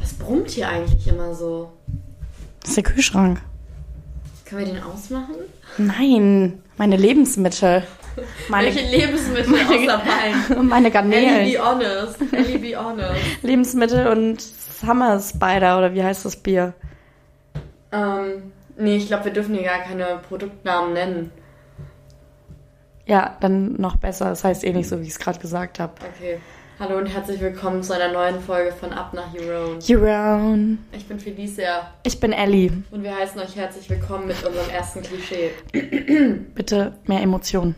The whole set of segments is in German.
Was brummt hier eigentlich immer so? Das ist der Kühlschrank. Können wir den ausmachen? Nein, meine Lebensmittel. Meine, Welche Lebensmittel außer Wein? meine Ellie, Garnelen. be honest. Ellie, be honest. Lebensmittel und Summer Spider oder wie heißt das Bier? Ähm, nee, ich glaube, wir dürfen hier gar keine Produktnamen nennen. Ja, dann noch besser. Das heißt eh nicht so, wie ich es gerade gesagt habe. Okay. Hallo und herzlich willkommen zu einer neuen Folge von Up nach Euron. Jeroen. Ich bin Felicia Ich bin Ellie. und wir heißen euch herzlich willkommen mit unserem ersten Klischee. Bitte mehr Emotionen.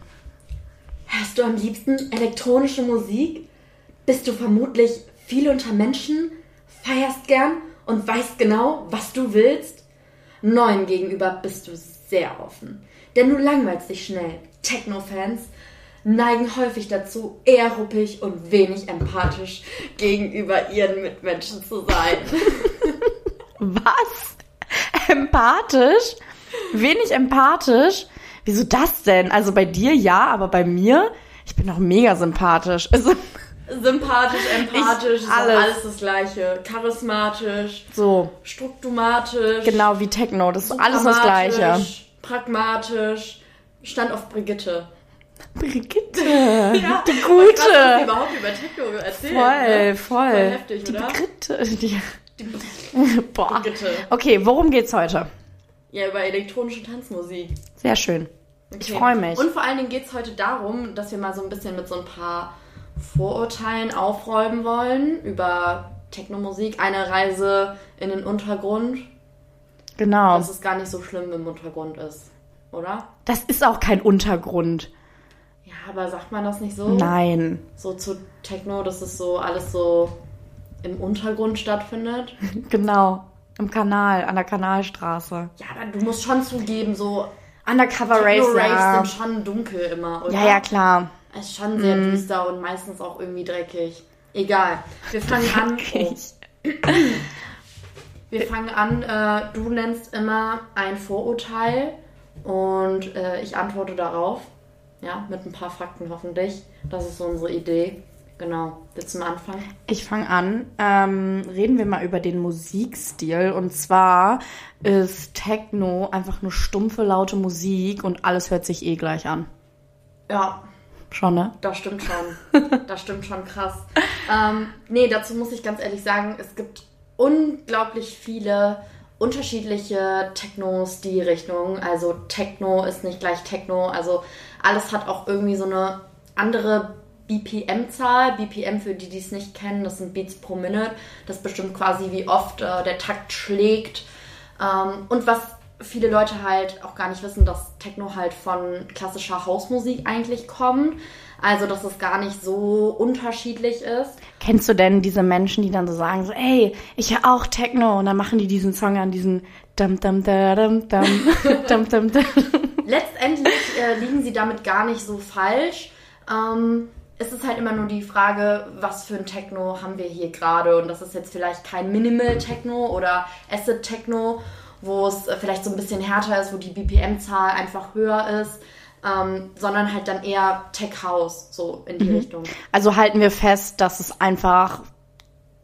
Hörst du am liebsten elektronische Musik? Bist du vermutlich viel unter Menschen? Feierst gern und weißt genau, was du willst? Neuem gegenüber bist du sehr offen. Denn du langweilst dich schnell. Techno-Fans neigen häufig dazu, eher ruppig und wenig empathisch gegenüber ihren Mitmenschen zu sein. Was? Empathisch? Wenig empathisch? Wieso das denn? Also bei dir ja, aber bei mir? Ich bin doch mega sympathisch. Also, Sympathisch, empathisch, ist alles. alles. das Gleiche. Charismatisch, so, struktumatisch. genau wie Techno. Das ist alles das Gleiche. Pragmatisch. Stand auf Brigitte. Brigitte, Ja, die Krass, Gute. überhaupt über Techno erzählen. Voll, ne? voll. Voll heftig, die oder? Brigitte. Die, Die boah. Brigitte. Okay, worum geht's heute? Ja, über elektronische Tanzmusik. Sehr schön. Ich Okay. freue mich. Und vor allen Dingen geht es heute darum, dass wir mal so ein bisschen mit so ein paar Vorurteilen aufräumen wollen über Technomusik. Eine Reise in den Untergrund. Genau. Dass es gar nicht so schlimm im Untergrund ist. Oder? Das ist auch kein Untergrund. Ja, aber sagt man das nicht so? Nein. So zu Techno, dass es so alles so im Untergrund stattfindet. Genau. Im Kanal, an der Kanalstraße. Ja, aber du musst schon zugeben, so Undercover Race, ja. sind schon dunkel immer, oder? Ja, ja, klar. Es ist schon sehr Mhm. düster und meistens auch irgendwie dreckig. Egal. Wir fangen an. Oh. Wir fangen an. Äh, du nennst immer ein Vorurteil und äh, ich antworte darauf. Ja, mit ein paar Fakten hoffentlich. Das ist unsere Idee. Genau. Willst du mal anfangen? Ich fange an. Ähm, reden wir mal über den Musikstil. Und zwar ist Techno einfach nur stumpfe, laute Musik und alles hört sich eh gleich an. Ja, Schon, ne? Das stimmt schon. Das stimmt schon krass. Ähm, nee, dazu muss ich ganz ehrlich sagen, es gibt unglaublich viele unterschiedliche Techno-Stilrichtungen. Also Techno ist nicht gleich Techno. Also alles hat auch irgendwie so eine andere BPM-Zahl. BPM für die, die es nicht kennen, das sind Beats pro Minute. Das bestimmt quasi, wie oft äh, der Takt schlägt. Ähm, und was viele Leute halt auch gar nicht wissen, dass Techno halt von klassischer Hausmusik eigentlich kommt. Also, dass es gar nicht so unterschiedlich ist. Kennst du denn diese Menschen, die dann so sagen, so, ey, ich höre auch Techno und dann machen die diesen Song an diesen dum dum dum dum dum dum dum. Letztendlich äh, liegen sie damit gar nicht so falsch. Ähm, es ist halt immer nur die Frage, was für ein Techno haben wir hier gerade. Und das ist jetzt vielleicht kein Minimal-Techno oder Acid-Techno, wo es äh, vielleicht so ein bisschen härter ist, wo die BPM-Zahl einfach höher ist, ähm, sondern halt dann eher Tech-House, so in die Richtung. Also halten wir fest, dass es einfach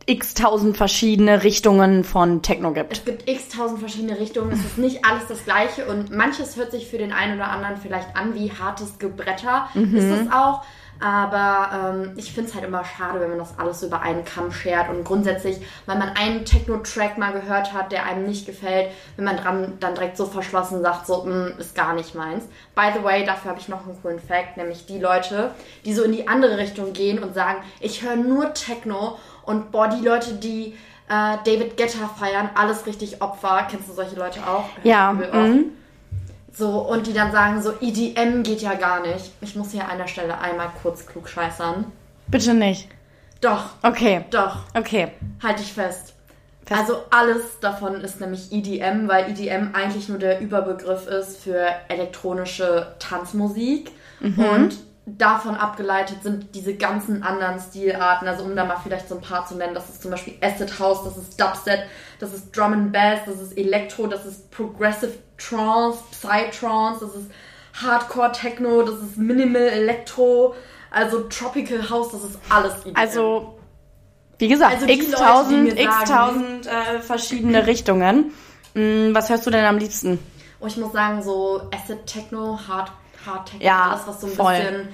x tausend verschiedene Richtungen von Techno gibt. Es gibt x tausend verschiedene Richtungen. Es ist nicht alles das Gleiche und manches hört sich für den einen oder anderen vielleicht an wie hartes Gebretter. Ist es auch. Aber ähm, ich finde es halt immer schade, wenn man das alles über einen Kamm schert. Und grundsätzlich, weil man einen Techno-Track mal gehört hat, der einem nicht gefällt, wenn man dran dann direkt so verschlossen sagt, so, "Mm, ist gar nicht meins. By the way, dafür habe ich noch einen coolen Fact, nämlich die Leute, die so in die andere Richtung gehen und sagen, ich höre nur Techno und boah, die Leute, die äh, David Guetta feiern, alles richtig Opfer. Kennst du solche Leute auch? Ja, mhm. So, und die dann sagen so, EDM geht ja gar nicht. Ich muss hier an der Stelle einmal kurz klugscheißern. Bitte nicht. Doch, Okay, doch, okay. halte ich fest. Fest. Also alles davon ist nämlich EDM, weil EDM eigentlich nur der Überbegriff ist für elektronische Tanzmusik. Und davon abgeleitet sind diese ganzen anderen Stilarten. Also um da mal vielleicht so ein paar zu nennen, das ist zum Beispiel Acid House, das ist Dubstep, das ist Drum and Bass, das ist Electro, das ist Progressive Trance, Psytrance, das ist Hardcore Techno, das ist Minimal Electro, also Tropical House, das ist alles EDM. Also Wie gesagt, Also x tausend, x tausend äh, verschiedene Richtungen. Mm, was hörst du denn am liebsten? Und ich muss sagen, so Acid Techno, Hard, Hard Techno, Ja, alles, was so ein voll. bisschen.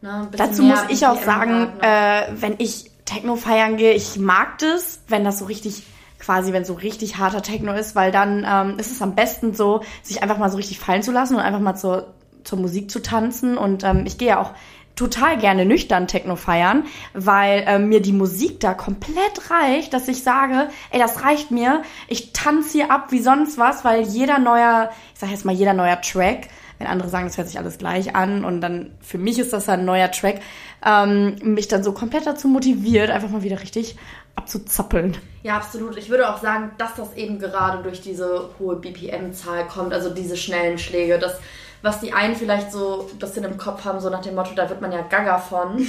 Ne, ein bisschen Dazu muss ich auch sagen, hat, ne? äh, wenn ich Techno feiern gehe, ich mag das, wenn das so richtig, quasi, wenn so richtig harter Techno ist, weil dann ähm, ist es am besten so, sich einfach mal so richtig fallen zu lassen und einfach mal zur, zur Musik zu tanzen. Und ähm, ich gehe ja auch total gerne nüchtern Techno feiern, weil ähm, mir die Musik da komplett reicht, dass ich sage, ey, das reicht mir. Ich tanze hier ab wie sonst was, weil jeder neuer, ich sag jetzt mal jeder neuer Track, wenn andere sagen, es hört sich alles gleich an und dann für mich ist das dann ein neuer Track, ähm, mich dann so komplett dazu motiviert, einfach mal wieder richtig abzuzappeln. Ja, absolut. Ich würde auch sagen, dass das eben gerade durch diese hohe BPM-Zahl kommt, also diese schnellen Schläge. Das, was die einen vielleicht so ein bisschen im Kopf haben, so nach dem Motto, da wird man ja gaga von.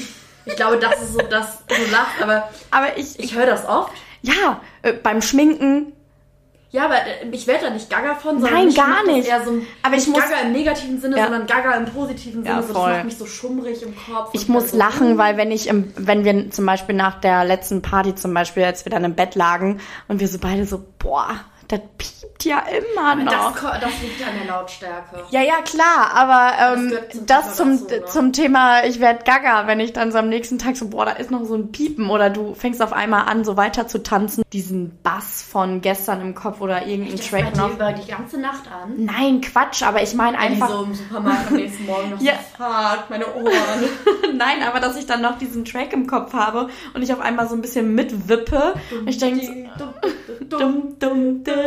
Ich glaube, das ist so das, du lachst, aber Aber ich, ich höre das oft. ja, äh, beim Schminken, Ja, aber äh, ich werde da nicht gaga von, sondern Nein, mich gar nicht. eher so ein, Aber ich nicht muss- gaga im negativen Sinne, Ja. sondern gaga im positiven Sinne. Ja, so, das macht mich so schummrig im Kopf. Ich muss so, lachen, weil wenn ich im, wenn wir zum Beispiel nach der letzten Party zum Beispiel, als wir dann im Bett lagen und wir so beide so, boah, das piept ja immer Das, noch. ko- das liegt ja an der Lautstärke. Ja, ja, klar, aber ähm, gehört zum das zum, dazu, ne? zum Thema, ich werd gaga, wenn ich dann so am nächsten Tag so, boah, da ist noch so ein Piepen oder du fängst auf einmal an, so weiter zu tanzen, diesen Bass von gestern im Kopf oder irgendein Das bei Track noch. über die ganze Nacht an. Nein, Quatsch, aber ich meine Einfach so im Supermarkt am nächsten Morgen noch Ja. so, fuck, meine Ohren. nein, aber dass ich dann noch diesen Track im Kopf habe und ich auf einmal so ein bisschen mitwippe. Und ich denke, dumm, dumm, dumm, dumm.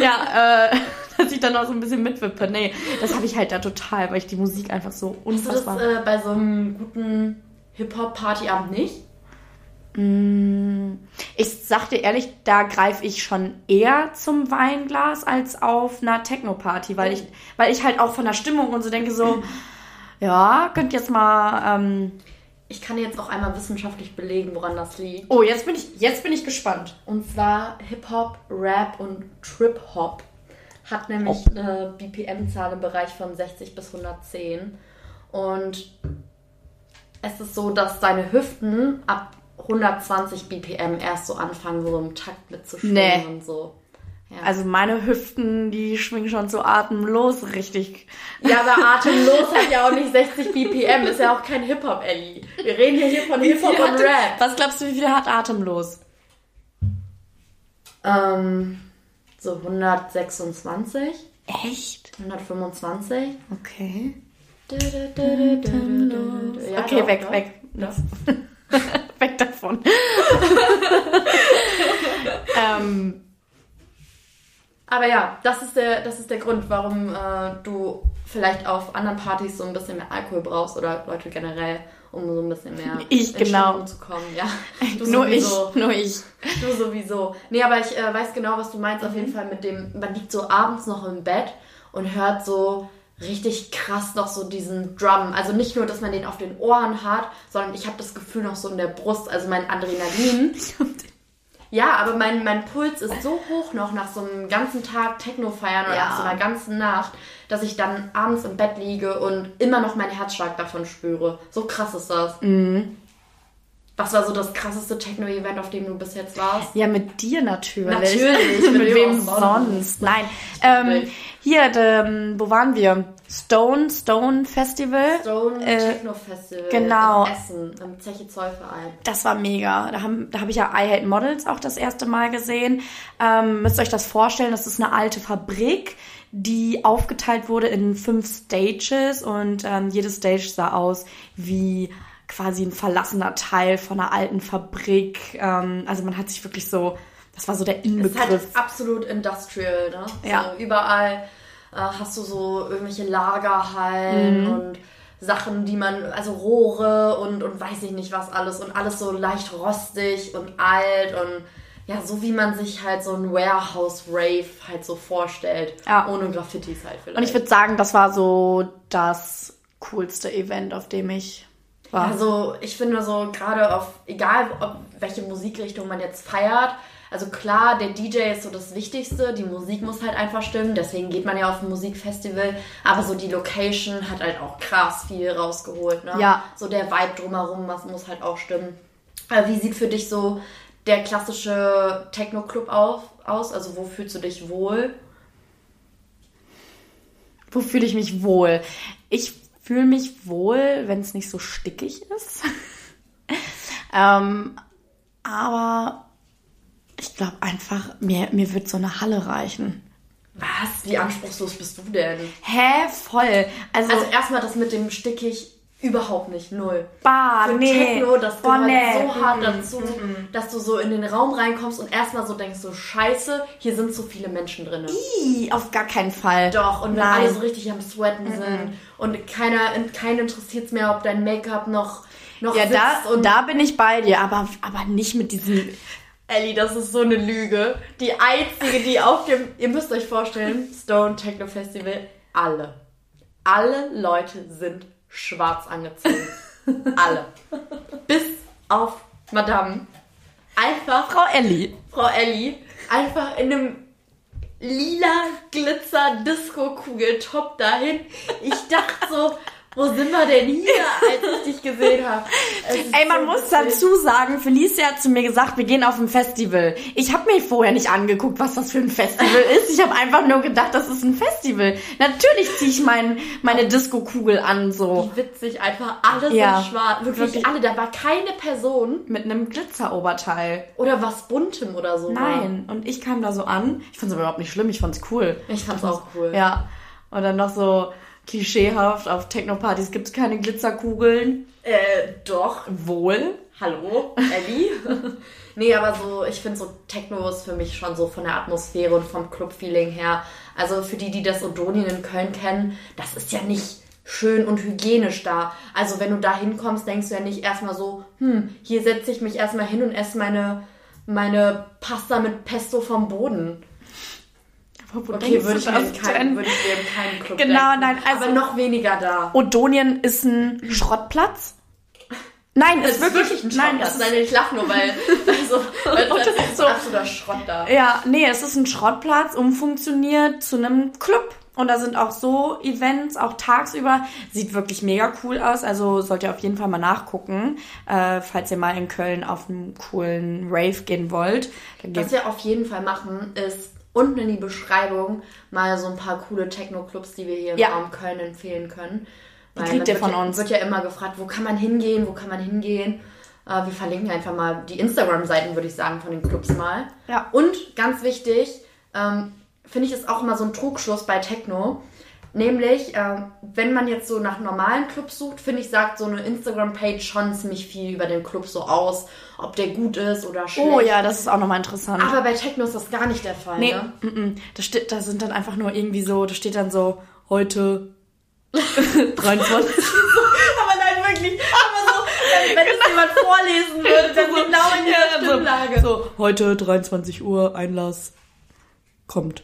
Ja, äh, dass ich dann auch so ein bisschen mitwippe. Nee, das habe ich halt da total, weil ich die Musik einfach so Hast du das unfassbar. äh, bei so einem guten Hip-Hop-Partyabend nicht? Ich sag dir ehrlich, da greife ich schon eher zum Weinglas als auf einer Techno-Party, weil ich, weil ich halt auch von der Stimmung und so denke so, ja, könnt jetzt mal. Ähm, Ich kann jetzt auch einmal wissenschaftlich belegen, woran das liegt. oh, jetzt bin ich, jetzt bin ich gespannt. Und zwar Hip-Hop, Rap und Trip-Hop hat nämlich eine BPM-Zahl im Bereich von 60 bis 110. Und es ist so, dass deine Hüften ab 120 BPM erst so anfangen, so im Takt mitzuschwingen Nee. und so. Ja. Also meine Hüften, die schwingen schon so atemlos richtig. Ja, aber atemlos hat ja auch nicht 60 BPM, ist ja auch kein Hip-Hop, Ellie. Wir reden hier, hier von Hip-Hop und Rap. Was glaubst du, wie viel hat atemlos? Ähm, so 126, Echt? 125. Okay. Ja, okay, doch, weg, doch. weg. weg davon. ähm, Aber ja, das ist der, das ist der Grund, warum äh, du vielleicht auf anderen Partys so ein bisschen mehr Alkohol brauchst oder Leute generell, um so ein bisschen mehr Ich, in genau. Stimmung zu kommen. Ja, du nur sowieso. ich, nur ich. Du sowieso. Nee, aber ich äh, weiß genau, was du meinst. Auf Mhm. jeden Fall mit dem, man liegt so abends noch im Bett und hört so richtig krass noch so diesen Drum. Also nicht nur, dass man den auf den Ohren hat, sondern ich habe das Gefühl noch so in der Brust, also mein Adrenalin. Ja, aber mein, mein Puls ist so hoch noch nach so einem ganzen Tag Techno feiern oder Ja. nach so einer ganzen Nacht, dass ich dann abends im Bett liege und immer noch meinen Herzschlag davon spüre. So krass ist das. Mhm. Was war so das krasseste Techno-Event, auf dem du bis jetzt warst? Ja, mit dir natürlich. Natürlich, mit mit wem sonst? Nein. Ähm, hier, ähm, wo waren wir? Stone, Stone Festival. Stone Äh, Techno Festival genau. in Essen, im Zeche Zollverein. Das war mega. Da habe da hab ich ja I Hate Models auch das erste Mal gesehen. Ähm, müsst euch das vorstellen, das ist eine alte Fabrik, die aufgeteilt wurde in fünf Stages und ähm, jede Stage sah aus wie quasi ein verlassener Teil von einer alten Fabrik. Ähm, also man hat sich wirklich so, das war so der Es ist halt Inbegriff. absolut industrial, ne? Ja. So, überall äh, hast du so irgendwelche Lagerhallen Mhm. und Sachen, die man, also Rohre und, und weiß ich nicht was alles und alles so leicht rostig und alt und ja, so wie man sich halt so ein Warehouse-Rave halt so vorstellt. Ja. Ohne Graffitis halt vielleicht. Und ich würde sagen, das war so das coolste Event, auf dem ich war. Also ich finde so gerade auf, egal ob welche Musikrichtung man jetzt feiert, also klar, der DJ ist so das Wichtigste, die Musik muss halt einfach stimmen, deswegen geht man ja auf ein Musikfestival, aber so die Location hat halt auch krass viel rausgeholt, ne? Ja. So der Vibe drumherum, was muss halt auch stimmen. Äh, wie sieht für dich so der klassische Techno-Club aus? Also wo fühlst du dich wohl? Wo fühle ich mich wohl? Ich fühle mich wohl, wenn es nicht so stickig ist. ähm, aber ich glaube einfach, mir, mir wird so eine Halle reichen. Was? Wie anspruchslos bist du denn? Hä? Voll. Also, Also erstmal das mit dem stickig überhaupt nicht. Null. bah, Für nee. Techno, das Boah, gehört nee. so hart dazu, dass du so in den Raum reinkommst und erstmal so denkst, so scheiße, hier sind so viele Menschen drin. Ih, auf gar keinen Fall. Doch, und wenn Nein. alle so richtig am Sweaten sind und keiner, keinen interessiert es mehr, ob dein Make-up noch, noch Ja, da, und da bin ich bei dir, aber, aber nicht mit diesem. Ellie, das ist so eine Lüge. Die einzige, die auf dem, ihr müsst euch vorstellen, Stone Techno Festival, alle. Alle Leute sind schwarz angezogen. alle. Bis auf Madame. Einfach, Frau Elli. Frau Ellie, einfach in einem lila Glitzer Disco Kugeltop dahin. Ich dachte so, wo sind wir denn hier, als ich dich gesehen habe? Es Ey, man so muss witzig. dazu sagen, Felicia hat zu mir gesagt, wir gehen auf ein Festival. Ich habe mir vorher nicht angeguckt, was das für ein Festival ist. Ich habe einfach nur gedacht, das ist ein Festival. Natürlich ziehe ich mein, meine Disco-Kugel an, so. Wie witzig, einfach alle Ja, sind schwarz. Wirklich, wirklich. alle. Da war keine Person Mit einem Glitzeroberteil. oder was Buntem oder so. Nein. Und ich kam da so an. Ich fand es überhaupt nicht schlimm, ich fand's cool. Ich fand's auch cool. Ja. Und dann noch so klischeehaft, auf Techno-Partys gibt's keine Glitzerkugeln. Äh, doch. Wohl. Hallo, Ellie? nee, aber so, ich finde so Techno ist für mich schon so von der Atmosphäre und vom Club-Feeling her. Also für die, die das Odonien in Köln kennen, das ist ja nicht schön und hygienisch da. Also wenn du da hinkommst, denkst du ja nicht erstmal so, hm, hier setze ich mich erstmal hin und esse meine, meine Pasta mit Pesto vom Boden. Wo Okay, würde ich, das würde ich mir in keinen Club Genau, denken. nein, also- aber noch weniger da. Odonien ist ein Schrottplatz? Nein, Das ist wirklich, ein nein, Schrott. es Nein, ist, ich lach nur, weil, also, weil das ist so- so absoluter Schrott da. ja, nee, es ist ein Schrottplatz, umfunktioniert zu einem Club. Und da sind auch so Events, auch tagsüber. Sieht wirklich mega cool aus. Also sollt ihr auf jeden Fall mal nachgucken, äh, falls ihr mal in Köln auf einen coolen Rave gehen wollt. Was wir auf jeden Fall machen, ist unten in die Beschreibung mal so ein paar coole Techno-Clubs, die wir hier im Ja. Raum Köln empfehlen können. Die Weil kriegt ihr von wird ja, uns. wird ja immer gefragt, wo kann man hingehen, wo kann man hingehen. Äh, wir verlinken einfach mal die Instagram-Seiten, würde ich sagen, von den Clubs mal. Ja. Und ganz wichtig, ähm, finde ich, ist auch immer so ein Trugschluss bei Techno. Nämlich, ähm, wenn man jetzt so nach normalen Clubs sucht, finde ich, sagt so eine Instagram-Page schon ziemlich viel über den Club so aus, ob der gut ist oder schlecht. oh ja, das ist auch nochmal interessant. Aber bei Techno ist das gar nicht der Fall, Nee, ne? mm, mm. da, steht, da sind dann einfach nur irgendwie so, da steht dann so, heute 23. Aber nein, wirklich. Aber so, wenn, wenn es jemand vorlesen würde, dann genau in dieser Stimmlage. So, heute 23 Uhr, Einlass kommt.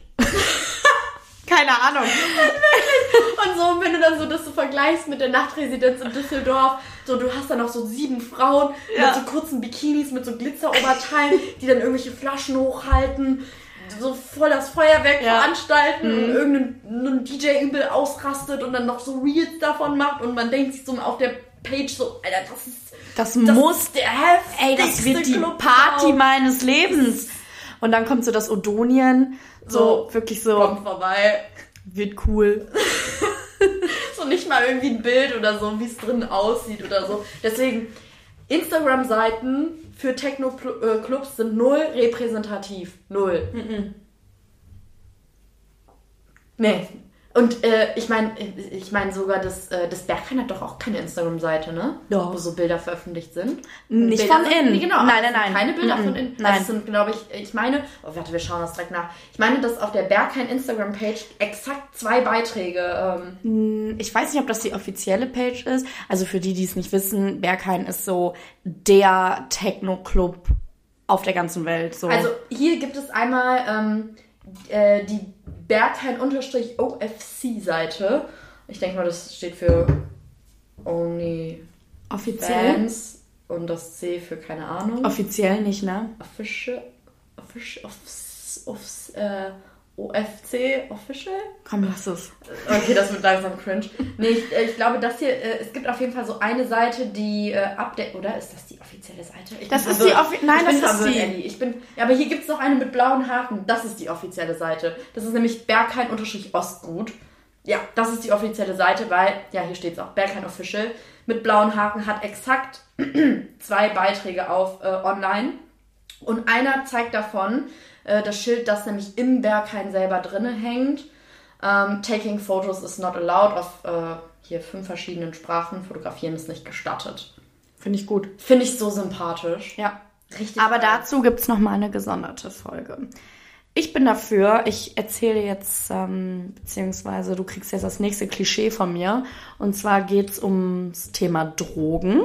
Keine Ahnung. Und so, wenn du dann so das so vergleichst mit der Nachtresidenz in Düsseldorf, so du hast dann auch so sieben Frauen Ja. mit so kurzen Bikinis, mit so Glitzeroberteilen, die dann irgendwelche Flaschen hochhalten, so voll das Feuerwerk Ja. Mhm. veranstalten und irgendein ein DJ übel ausrastet und dann noch so Reels davon macht und man denkt sich so auf der Page so, Alter, das ist Das, das muss, der heftigste ey, das wird die Club Party meines Lebens. Und dann kommt so das Odonien, so, So, wirklich so, Kommt vorbei. wird cool. So nicht mal irgendwie ein Bild oder so, wie es drin aussieht oder so. Deswegen, Instagram-Seiten für Techno-Clubs sind null repräsentativ. Null. Nee. Und äh, ich meine, ich meine sogar, das, äh, das Berghain hat doch auch keine Instagram-Seite, ne? Doch. Wo so Bilder veröffentlicht sind. Nicht Bilder von innen. Genau. Nein, nein, nein. Keine Bilder Mm-mm. von innen. Nein. Es sind, glaube ich, ich meine, oh, warte, wir schauen das direkt nach. Ich meine, dass auf der Berghain Instagram-Page exakt zwei Beiträge ähm, Ich weiß nicht, ob das die offizielle Page ist. Also für die, die es nicht wissen, Berghain ist so der Techno-Club auf der ganzen Welt. So. Also hier gibt es einmal ähm, äh, die Berghain-OFC-Seite. Ich denke mal, das steht für Only offiziell? Fans und das C für keine Ahnung. Offiziell nicht, ne? Official, official, offs, offs, äh, OFC Official? Komm, lass es. Okay, das wird langsam cringe. Nee, ich, äh, ich glaube, das hier, äh, es gibt auf jeden Fall so eine Seite, die äh, update, oder? Ist das die offizielle Seite? Ich Das ist verwirrt. die offi- nein, das ist die- Ellie. Ich bin, ja, aber hier gibt es noch eine mit blauen Haken. Das ist die offizielle Seite. Das ist nämlich Berghain-Ostgut. Ja, das ist die offizielle Seite, weil, ja, hier steht es auch, Berghain Official. Mit blauen Haken hat exakt zwei Beiträge auf äh, online. Und einer zeigt davon äh, das Schild, das nämlich im Berghain selber drinne hängt. Ähm, taking photos is not allowed auf äh, hier fünf verschiedenen Sprachen. Fotografieren ist nicht gestattet. Finde ich gut. Finde ich so sympathisch. Ja. Richtig. Aber geil. dazu gibt's noch mal eine gesonderte Folge. Ich bin dafür, ich erzähle jetzt, ähm, beziehungsweise du kriegst jetzt das nächste Klischee von mir. Und zwar geht's ums Thema Drogen.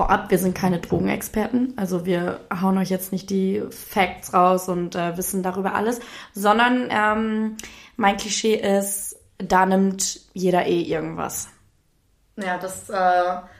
Vorab, wir sind keine Drogenexperten, also wir hauen euch jetzt nicht die Facts raus und äh, wissen darüber alles, sondern ähm, mein Klischee ist, da nimmt jeder eh irgendwas. Ja, das äh,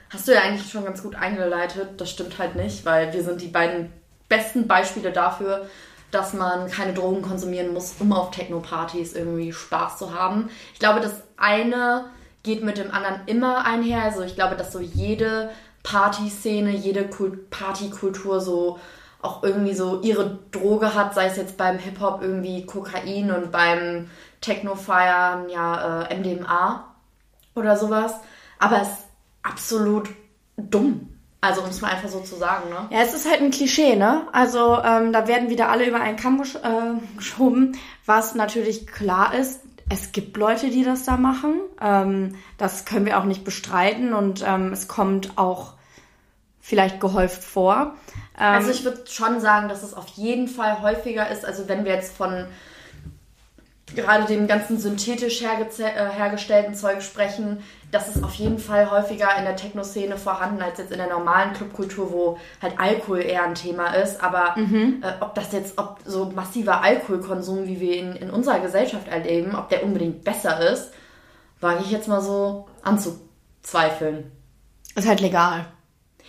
hast du ja eigentlich schon ganz gut eingeleitet. Das stimmt halt nicht, weil wir sind die beiden besten Beispiele dafür, dass man keine Drogen konsumieren muss, um auf Techno-Partys irgendwie Spaß zu haben. Ich glaube, das eine geht mit dem anderen immer einher. Also ich glaube, dass so jede Partyszene, jede Kult Partykultur so auch irgendwie so ihre Droge hat, sei es jetzt beim Hip-Hop irgendwie Kokain und beim Techno-Feiern ja äh, MDMA oder sowas. Aber es ist absolut dumm. Also um es mal einfach so zu sagen, ne? Ja, es ist halt ein Klischee, ne? Also ähm, da werden wieder alle über einen Kamm gesch äh, geschoben, was natürlich klar ist. Es gibt Leute, die das da machen. Ähm, das können wir auch nicht bestreiten und ähm, es kommt auch vielleicht gehäuft vor. Ähm, Also ich würde schon sagen, dass es auf jeden Fall häufiger ist. Also wenn wir jetzt von gerade dem ganzen synthetisch äh, hergestellten Zeug sprechen, das ist auf jeden Fall häufiger in der Techno-Szene vorhanden als jetzt in der normalen Clubkultur, wo halt Alkohol eher ein Thema ist. Aber äh, ob das jetzt, ob so massiver Alkoholkonsum, wie wir ihn in unserer Gesellschaft erleben, ob der unbedingt besser ist, wage ich jetzt mal so anzuzweifeln. ist halt legal.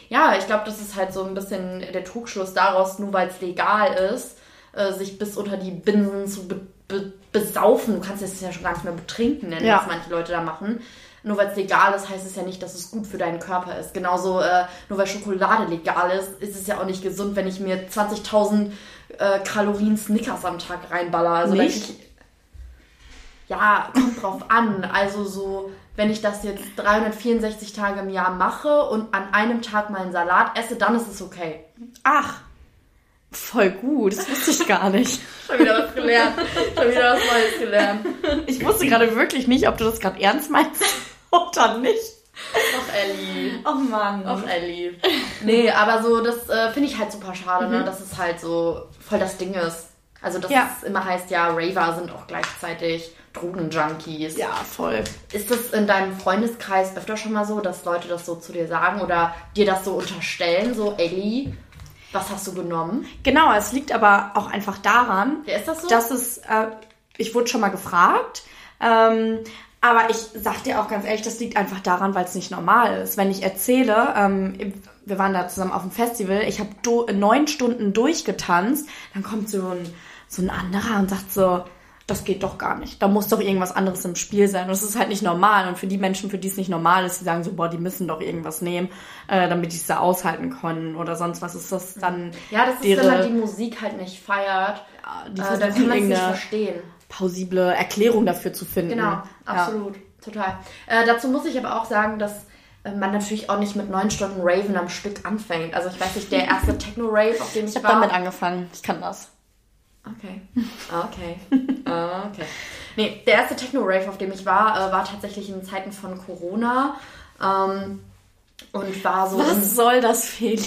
Ja, ich glaube, das ist halt so ein bisschen der Trugschluss daraus, nur weil es legal ist, äh, sich bis unter die Binsen zu be be besaufen. Du kannst es ja schon gar nicht mehr betrinken nennen, Ja. was manche Leute da machen. Nur weil es legal ist, heißt es ja nicht, dass es gut für deinen Körper ist. Genauso, äh, nur weil Schokolade legal ist, ist es ja auch nicht gesund, wenn ich mir 20.000 äh, Kalorien Snickers am Tag reinballer. Also Nicht? ich, ja, kommt drauf an. Also so, wenn ich das jetzt 364 Tage im Jahr mache und an einem Tag mal einen Salat esse, dann ist es okay. Ach, voll gut. Das wusste ich gar nicht. Schon wieder was gelernt. Schon wieder was Neues gelernt. Ich wusste gerade wirklich nicht, ob du das gerade ernst meinst oder nicht. Ach, Ellie. Oh Mann. Ach, Ellie. Nee, aber so, das äh, finde ich halt super schade, ne? dass es halt so voll das Ding ist. Also, dass Ja. es immer heißt, ja, Raver sind auch gleichzeitig Drogenjunkies. Ja, voll. Ist das in deinem Freundeskreis öfter schon mal so, dass Leute das so zu dir sagen oder dir das so unterstellen, so, Ellie, was hast du genommen? Genau, es liegt aber auch einfach daran, Ja, ist das so? dass es, äh, ich wurde schon mal gefragt, ähm, aber ich sag dir auch ganz ehrlich, das liegt einfach daran, weil es nicht normal ist. Wenn ich erzähle, ähm, wir waren da zusammen auf dem Festival, ich habe neun Stunden durchgetanzt, dann kommt so ein, so ein anderer und sagt so, das geht doch gar nicht. Da muss doch irgendwas anderes im Spiel sein. Und das ist halt nicht normal. Und für die Menschen, für die es nicht normal ist, die sagen so, boah, die müssen doch irgendwas nehmen, äh, damit die es da aushalten können oder sonst was ist das dann. ja, das ist, wenn man die Musik halt nicht feiert, die äh, dann kann man es nicht verstehen. plausible Erklärung dafür zu finden. Genau, Ja. absolut, total. Äh, dazu muss ich aber auch sagen, dass äh, man natürlich auch nicht mit neun Stunden Raven am Stück anfängt. Also ich weiß nicht, der erste Techno-Rave, auf dem ich, Ich habe war... damit angefangen. Ich kann das. Okay. Okay. okay. Nee, der erste Techno-Rave, auf dem ich war, äh, war tatsächlich in Zeiten von Corona. Ähm, und war so. Was soll das, Feli?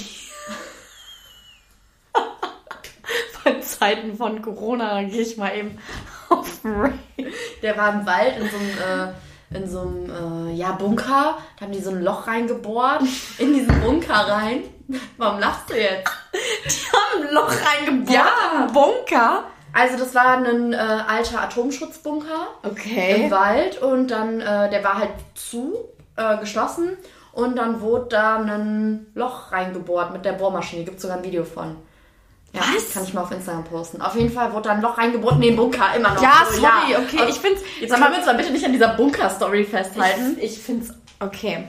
Bei Zeiten von Corona, gehe ich mal eben auf Rave. Der war im Wald in so einem, äh, in so einem äh, ja, Bunker. Da haben die so ein Loch reingebohrt. In diesen Bunker rein. Warum lachst du jetzt? Die haben ein Loch reingebohrt. Ja. Im Bunker. Also das war ein äh, alter Atomschutzbunker im Okay. Wald und dann, äh, der war halt zu, äh, geschlossen und dann wurde da ein Loch reingebohrt mit der Bohrmaschine. Gibt sogar ein Video von. Ja, Was? Kann ich mal auf Instagram posten. Auf jeden Fall wurde da ein Loch reingebunden in den Bunker, immer noch. Ja, sorry, ja. okay. Also, ich find's. Jetzt können wir uns mal bitte nicht an dieser Bunker-Story festhalten. Ich, ich find's. Okay.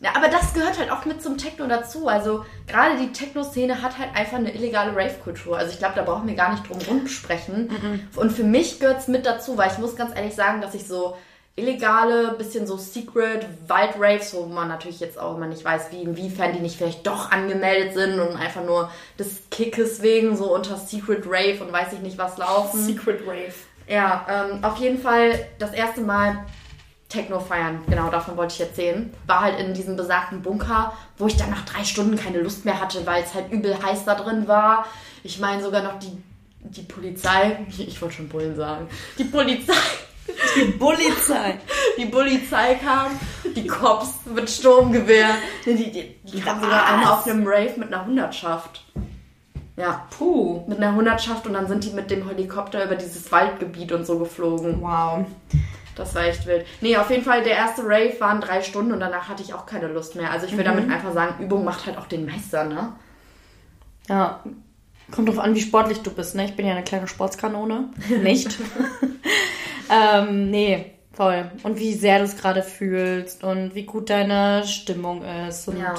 Ja, aber das gehört halt auch mit zum Techno dazu. Also gerade die Techno-Szene hat halt einfach eine illegale Rave-Kultur. Also ich glaube, da brauchen wir gar nicht drum rumsprechen. Mhm. Und für mich gehört es mit dazu, weil ich muss ganz ehrlich sagen, dass ich so illegale, bisschen so Secret Wald-Raves, wo man natürlich jetzt auch immer nicht weiß, wie inwiefern die nicht vielleicht doch angemeldet sind und einfach nur des Kickes wegen so unter Secret Rave und weiß ich nicht was laufen. Secret Rave. Ja, ähm, auf jeden Fall das erste Mal Techno feiern, genau davon wollte ich erzählen. War halt in diesem besagten Bunker, wo ich dann nach drei Stunden keine Lust mehr hatte, weil es halt übel heiß da drin war. Ich meine sogar noch die, die Polizei, ich wollte schon Bullen sagen, die Polizei die Polizei. Die Polizei kam, die Cops mit Sturmgewehr. Die, die, die kamen sogar einmal auf einem Rave mit einer Hundertschaft. Ja. Puh. Mit einer Hundertschaft und dann sind die mit dem Helikopter über dieses Waldgebiet und so geflogen. Wow. Das war echt wild. Nee, auf jeden Fall, der erste Rave waren drei Stunden und danach hatte ich auch keine Lust mehr. Also ich will mhm. damit einfach sagen, Übung macht halt auch den Meister, ne? Ja. Kommt drauf an, wie sportlich du bist, ne? Ich bin ja eine kleine Sportskanone. Nicht. Ähm, nee, voll. Und wie sehr du es gerade fühlst und wie gut deine Stimmung ist. Und ja.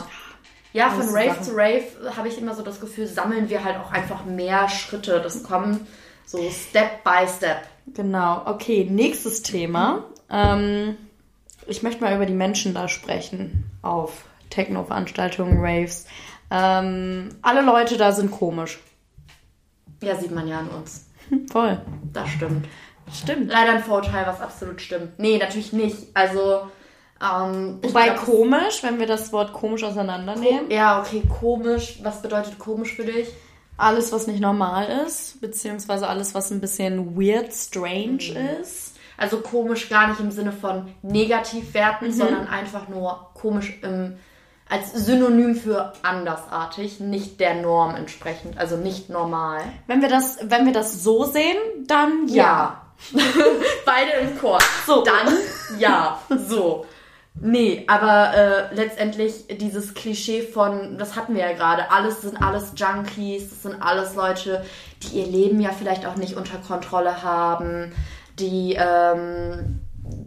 Ja, von Rave Sachen. zu Rave habe ich immer so das Gefühl, sammeln wir halt auch einfach mehr Schritte. Das kommen so Step by Step. Genau, okay, nächstes Thema. Ähm, ich möchte mal über die Menschen da sprechen auf Techno-Veranstaltungen, Raves. Ähm, alle Leute da sind komisch. Ja, sieht man ja an uns. Voll. Das stimmt. Stimmt. Leider ein Vorurteil, was absolut stimmt. Nee, natürlich nicht. Also. Ähm, Wobei glaub, komisch, wenn wir das Wort komisch auseinandernehmen. Ja, okay, komisch. Was bedeutet komisch für dich? Alles, was nicht normal ist, beziehungsweise alles, was ein bisschen weird, strange mhm. ist. Also komisch gar nicht im Sinne von negativ werten, mhm. sondern einfach nur komisch im, als Synonym für andersartig, nicht der Norm entsprechend, also nicht normal. Wenn wir das, wenn wir das so sehen, dann ja. ja. Beide im Chor. So. Dann ja. So. Nee, aber äh, letztendlich dieses Klischee von, das hatten wir ja gerade, alles sind alles Junkies, das sind alles Leute, die ihr Leben ja vielleicht auch nicht unter Kontrolle haben, die ähm,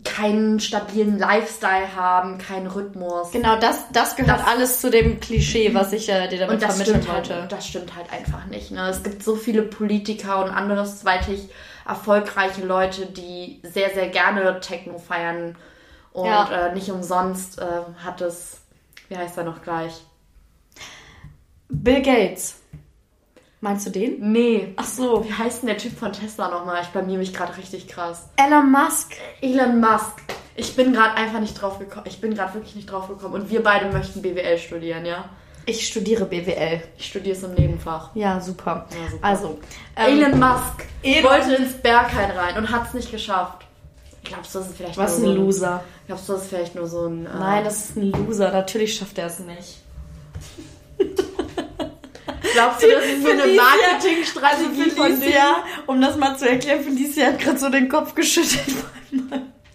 keinen stabilen Lifestyle haben, keinen Rhythmus. Genau, das, das gehört das, alles zu dem Klischee, was ich äh, dir damit vermitteln halt, wollte. Halt, das stimmt halt einfach nicht. Ne? Es gibt so viele Politiker und andersweitig erfolgreiche Leute, die sehr, sehr gerne Techno feiern. Und ja. äh, nicht umsonst äh, hat es, wie heißt er noch gleich? Bill Gates. Meinst du den? Nee. Ach so. Wie heißt denn der Typ von Tesla nochmal? Ich blamier mich gerade richtig krass. Elon Musk. Elon Musk. Ich bin gerade einfach nicht drauf gekommen. Ich bin gerade wirklich nicht drauf gekommen. Und wir beide möchten BWL studieren, ja? Ich studiere BWL. Ich studiere es im Nebenfach. Ja, super. Ja, super. Also, ähm, Elon Musk Elon wollte ins Berghain rein und hat es nicht geschafft. Glaubst du, das ist vielleicht Was nur ein so Loser? Glaubst du, das ist vielleicht nur so ein. Äh Nein, das ist ein Loser. Natürlich schafft er es nicht. Glaubst du, das ist so eine Marketingstrategie also von dir? Um das mal zu erklären, Felicia hat gerade so den Kopf geschüttelt.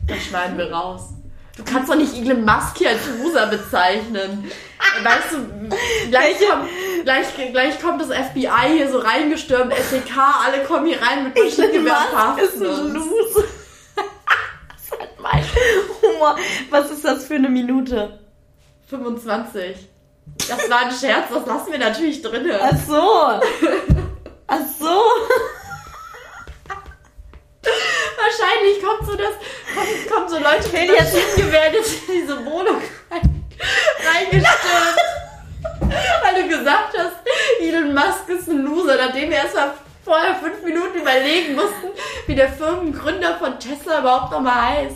Das schneiden wir raus. Du kannst doch nicht Elon Musk hier als Loser bezeichnen. Weißt du, gleich, kommt, gleich, gleich kommt das FBI hier so reingestürmt, SEK, alle kommen hier rein mit Maschinengewehr ist ein Loser. Das ist halt mein Humor. Was ist das für eine Minute? 25. Das war ein Scherz, das lassen wir natürlich drin. Ach so. Ach so. Wahrscheinlich kommt so das, kommt, kommen so Leute mit Maschinengewehr in diese Wohnung rein, reingestürmt. Weil du gesagt hast, Elon Musk ist ein Loser, nachdem wir erstmal vorher fünf Minuten überlegen mussten, wie der Firmengründer von Tesla überhaupt nochmal heißt.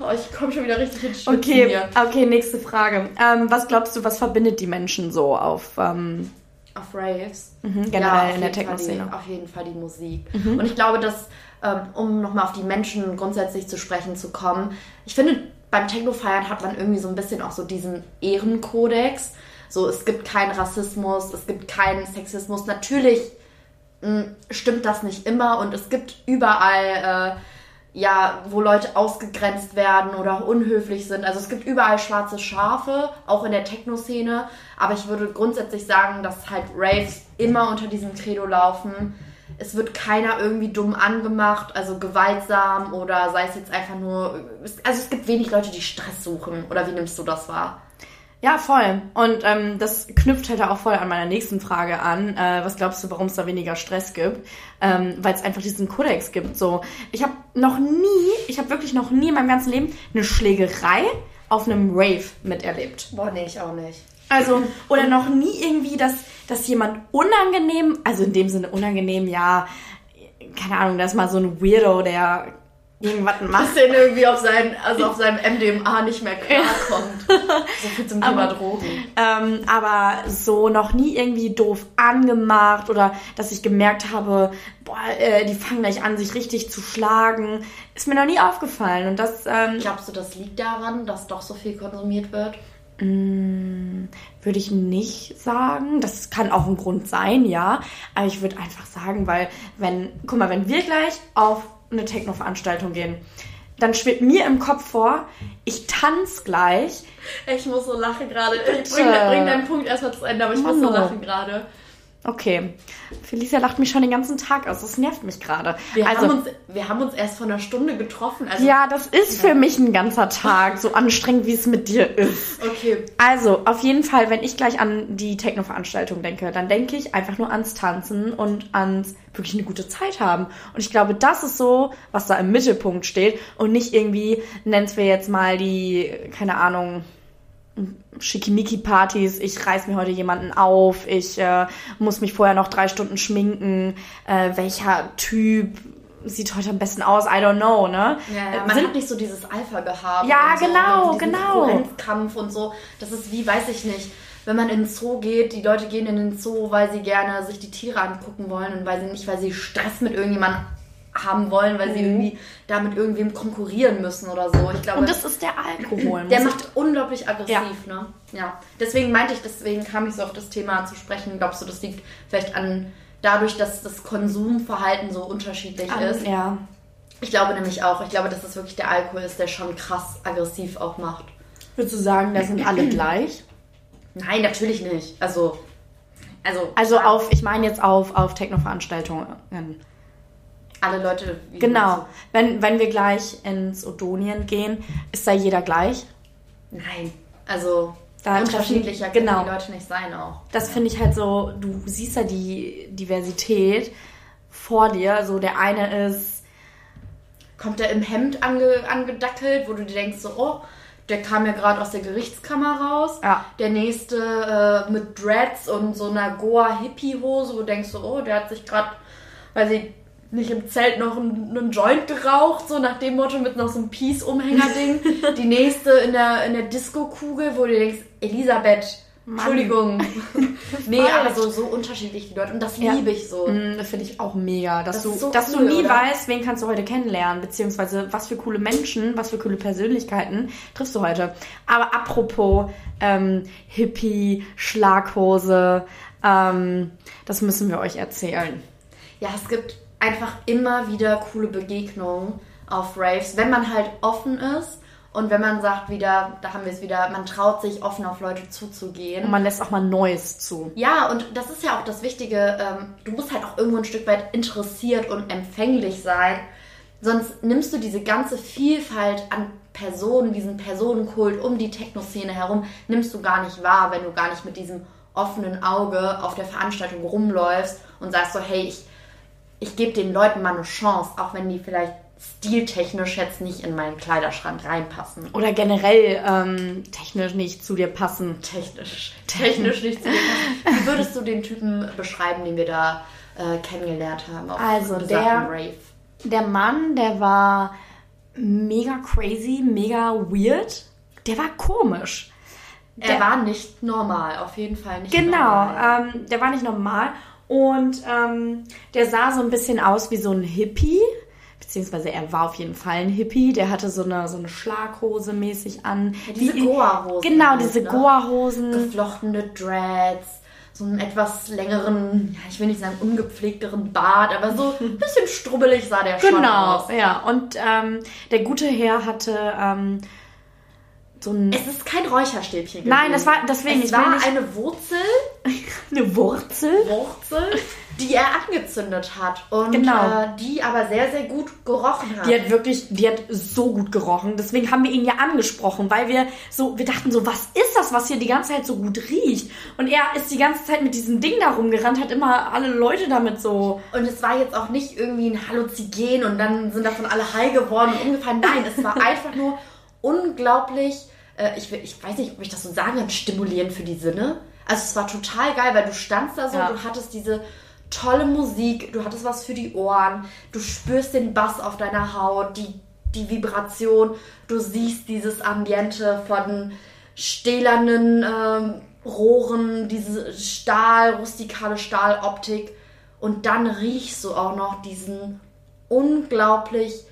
Oh, ich komme schon wieder richtig ins Schwitzen okay, hier. Okay, nächste Frage. Ähm, was glaubst du, was verbindet die Menschen so auf... Ähm auf Raves? Mhm, generell ja, in der Techno-Szene. Auf jeden Fall die Musik. Mhm. Und ich glaube, dass, ähm, um nochmal auf die Menschen grundsätzlich zu sprechen zu kommen, ich finde, beim Techno-Feiern hat man irgendwie so ein bisschen auch so diesen Ehrenkodex. So, es gibt keinen Rassismus, es gibt keinen Sexismus. Natürlich hm, stimmt das nicht immer und es gibt überall... Äh, ja, wo Leute ausgegrenzt werden oder unhöflich sind. Also es gibt überall schwarze Schafe, auch in der Techno-Szene. Aber ich würde grundsätzlich sagen, dass halt Raves immer unter diesem Credo laufen. Es wird keiner irgendwie dumm angemacht, also gewaltsam oder sei es jetzt einfach nur. Also es gibt wenig Leute, die Stress suchen. Oder wie nimmst du das wahr? Ja, voll. Und ähm, das knüpft halt auch voll an meiner nächsten Frage an. Äh, was glaubst du, warum es da weniger Stress gibt? Ähm, Weil es einfach diesen Kodex gibt. So, ich habe noch nie, ich habe wirklich noch nie in meinem ganzen Leben eine Schlägerei auf einem Rave miterlebt. Boah, nee, ich auch nicht. Also, oder noch nie irgendwie, dass, dass jemand unangenehm, also in dem Sinne unangenehm, ja, keine Ahnung, da ist mal so ein Weirdo, der irgendwas macht. Dass der irgendwie auf, sein, also auf seinem MDMA nicht mehr klarkommt. so viel zum Thema Aber- Drogen. Ähm, aber so noch nie irgendwie doof angemacht oder dass ich gemerkt habe, boah, äh, die fangen gleich an, sich richtig zu schlagen. Ist mir noch nie aufgefallen. Und das ähm, Glaubst du, das liegt daran, dass doch so viel konsumiert wird? würde ich nicht sagen. Das kann auch ein Grund sein, ja. Aber ich würde einfach sagen, weil wenn, guck mal, wenn wir gleich auf eine Techno-Veranstaltung gehen, dann schwebt mir im Kopf vor, ich tanze gleich. Ich muss so lachen gerade. Bring, bring deinen Punkt erstmal zu Ende, aber ich muss so lachen gerade. Okay, Felicia lacht mich schon den ganzen Tag aus. Das nervt mich gerade. Wir, Also, haben uns, wir haben uns erst vor einer Stunde getroffen. Also, ja, das ist für mich ein ganzer Tag, so anstrengend, wie es mit dir ist. Okay. Also, auf jeden Fall, wenn ich gleich an die Techno-Veranstaltung denke, dann denke ich einfach nur ans Tanzen und ans wirklich eine gute Zeit haben. Und ich glaube, das ist so, was da im Mittelpunkt steht und nicht irgendwie, nennen wir jetzt mal die, keine Ahnung, Schickimicki-Partys, ich reiß mir heute jemanden auf, ich äh, muss mich vorher noch drei Stunden schminken, äh, welcher Typ sieht heute am besten aus, I don't know, ne? Ja, ja. Äh, Man sind- hat nicht so dieses Alpha-Gehabe. Ja, so, genau, diesen genau. Konkurrenzkampf und so. Das ist wie, weiß ich nicht, wenn man in den Zoo geht, die Leute gehen in den Zoo, weil sie gerne sich die Tiere angucken wollen und weil sie nicht, weil sie Stress mit irgendjemandem haben wollen, weil sie irgendwie da mit irgendwem konkurrieren müssen oder so. Ich glaube, und das ist der Alkohol. der macht unglaublich aggressiv, Ja. ne? Ja. Deswegen meinte ich, deswegen kam ich so auf das Thema zu sprechen. Glaubst du, das liegt vielleicht an dadurch, dass das Konsumverhalten so unterschiedlich ist? Ja. Ich glaube nämlich auch. Ich glaube, dass das wirklich der Alkohol ist, der schon krass aggressiv auch macht. Würdest du sagen, da sind alle gleich? Nein, natürlich nicht. Also, also, Also auf, ich meine jetzt auf, auf Techno-Veranstaltungen. Alle Leute. Genau. Wenn, wenn wir gleich ins Odonien gehen, ist da jeder gleich. Nein, also Da unterschiedlicher können genau. die Leute nicht sein auch. Das finde ich halt so, du siehst ja die Diversität vor dir. So der eine ist, Kommt der im Hemd ange, angedackelt, wo du dir denkst so, oh, der kam ja gerade aus der Gerichtskammer raus. Ja. Der nächste äh, mit Dreads und so einer Goa-Hippie-Hose, wo du denkst so, oh, der hat sich gerade, weil sie nicht im Zelt noch einen, einen Joint geraucht, so nach dem Motto mit noch so einem Peace-Umhänger-Ding. Die nächste in der, in der Disco-Kugel, wo du denkst, Elisabeth, Entschuldigung. nee, aber so, so unterschiedlich die Leute. Und das Ja. liebe ich so. Mm, Das finde ich auch mega, dass, Das du, so dass cool, du nie oder? weißt, wen kannst du heute kennenlernen, beziehungsweise was für coole Menschen, was für coole Persönlichkeiten triffst du heute. Aber apropos ähm, Hippie, Schlaghose, ähm, das müssen wir euch erzählen. Ja, es gibt einfach immer wieder coole Begegnungen auf Raves, wenn man halt offen ist und wenn man sagt wieder, da haben wir es wieder, man traut sich offen auf Leute zuzugehen. Und man lässt auch mal Neues zu. Ja, und das ist ja auch das Wichtige. Ähm, du musst halt auch irgendwo ein Stück weit interessiert und empfänglich sein. Sonst nimmst du diese ganze Vielfalt an Personen, diesen Personenkult um die Techno-Szene herum, nimmst du gar nicht wahr, wenn du gar nicht mit diesem offenen Auge auf der Veranstaltung rumläufst und sagst so, hey, ich, ich gebe den Leuten mal eine Chance, auch wenn die vielleicht stiltechnisch jetzt nicht in meinen Kleiderschrank reinpassen. Oder generell ähm, technisch nicht zu dir passen. Technisch. Technisch nicht zu dir passen. Wie würdest du den Typen beschreiben, den wir da äh, kennengelernt haben? Also der- Rave. Der Mann, der war mega crazy, mega weird. Der war komisch. Er war nicht normal, auf jeden Fall nicht Genau, normal. ähm, der war nicht normal und ähm, der sah so ein bisschen aus wie so ein Hippie, beziehungsweise er war auf jeden Fall ein Hippie. Der hatte so eine so eine Schlaghose mäßig an. Ja, diese Wie- Goa-Hosen Genau, halt, diese ne? Goa-Hosen. Geflochtene Dreads, so einem etwas längeren, ja, ich will nicht sagen ungepflegteren Bart, aber so ein bisschen strubbelig sah der schon Genau, aus. ja. Und ähm, der gute Herr hatte ähm, so ein, Es ist kein Räucherstäbchen Nein, das war- deswegen, Es war nicht- eine Wurzel, eine Wurzel. Wurzel, die er angezündet hat und Genau. äh, die aber sehr, sehr gut gerochen hat. Die hat wirklich, die hat so gut gerochen. Deswegen haben wir ihn ja angesprochen, weil wir so, wir dachten so, was ist das, was hier die ganze Zeit so gut riecht? Und er ist die ganze Zeit mit diesem Ding da rumgerannt, hat immer alle Leute damit so. Und es war jetzt auch nicht irgendwie ein Halluzinogen und dann sind davon alle high geworden und umgefallen. Nein, es war einfach nur unglaublich, äh, ich, ich weiß nicht, ob ich das so sagen kann, stimulierend für die Sinne. Also es war total geil, weil du standst da so, Ja. du hattest diese tolle Musik, du hattest was für die Ohren, du spürst den Bass auf deiner Haut, die, die Vibration, du siehst dieses Ambiente von stählernen ähm, Rohren, diese Stahl, rustikale Stahloptik und dann riechst du auch noch diesen unglaublich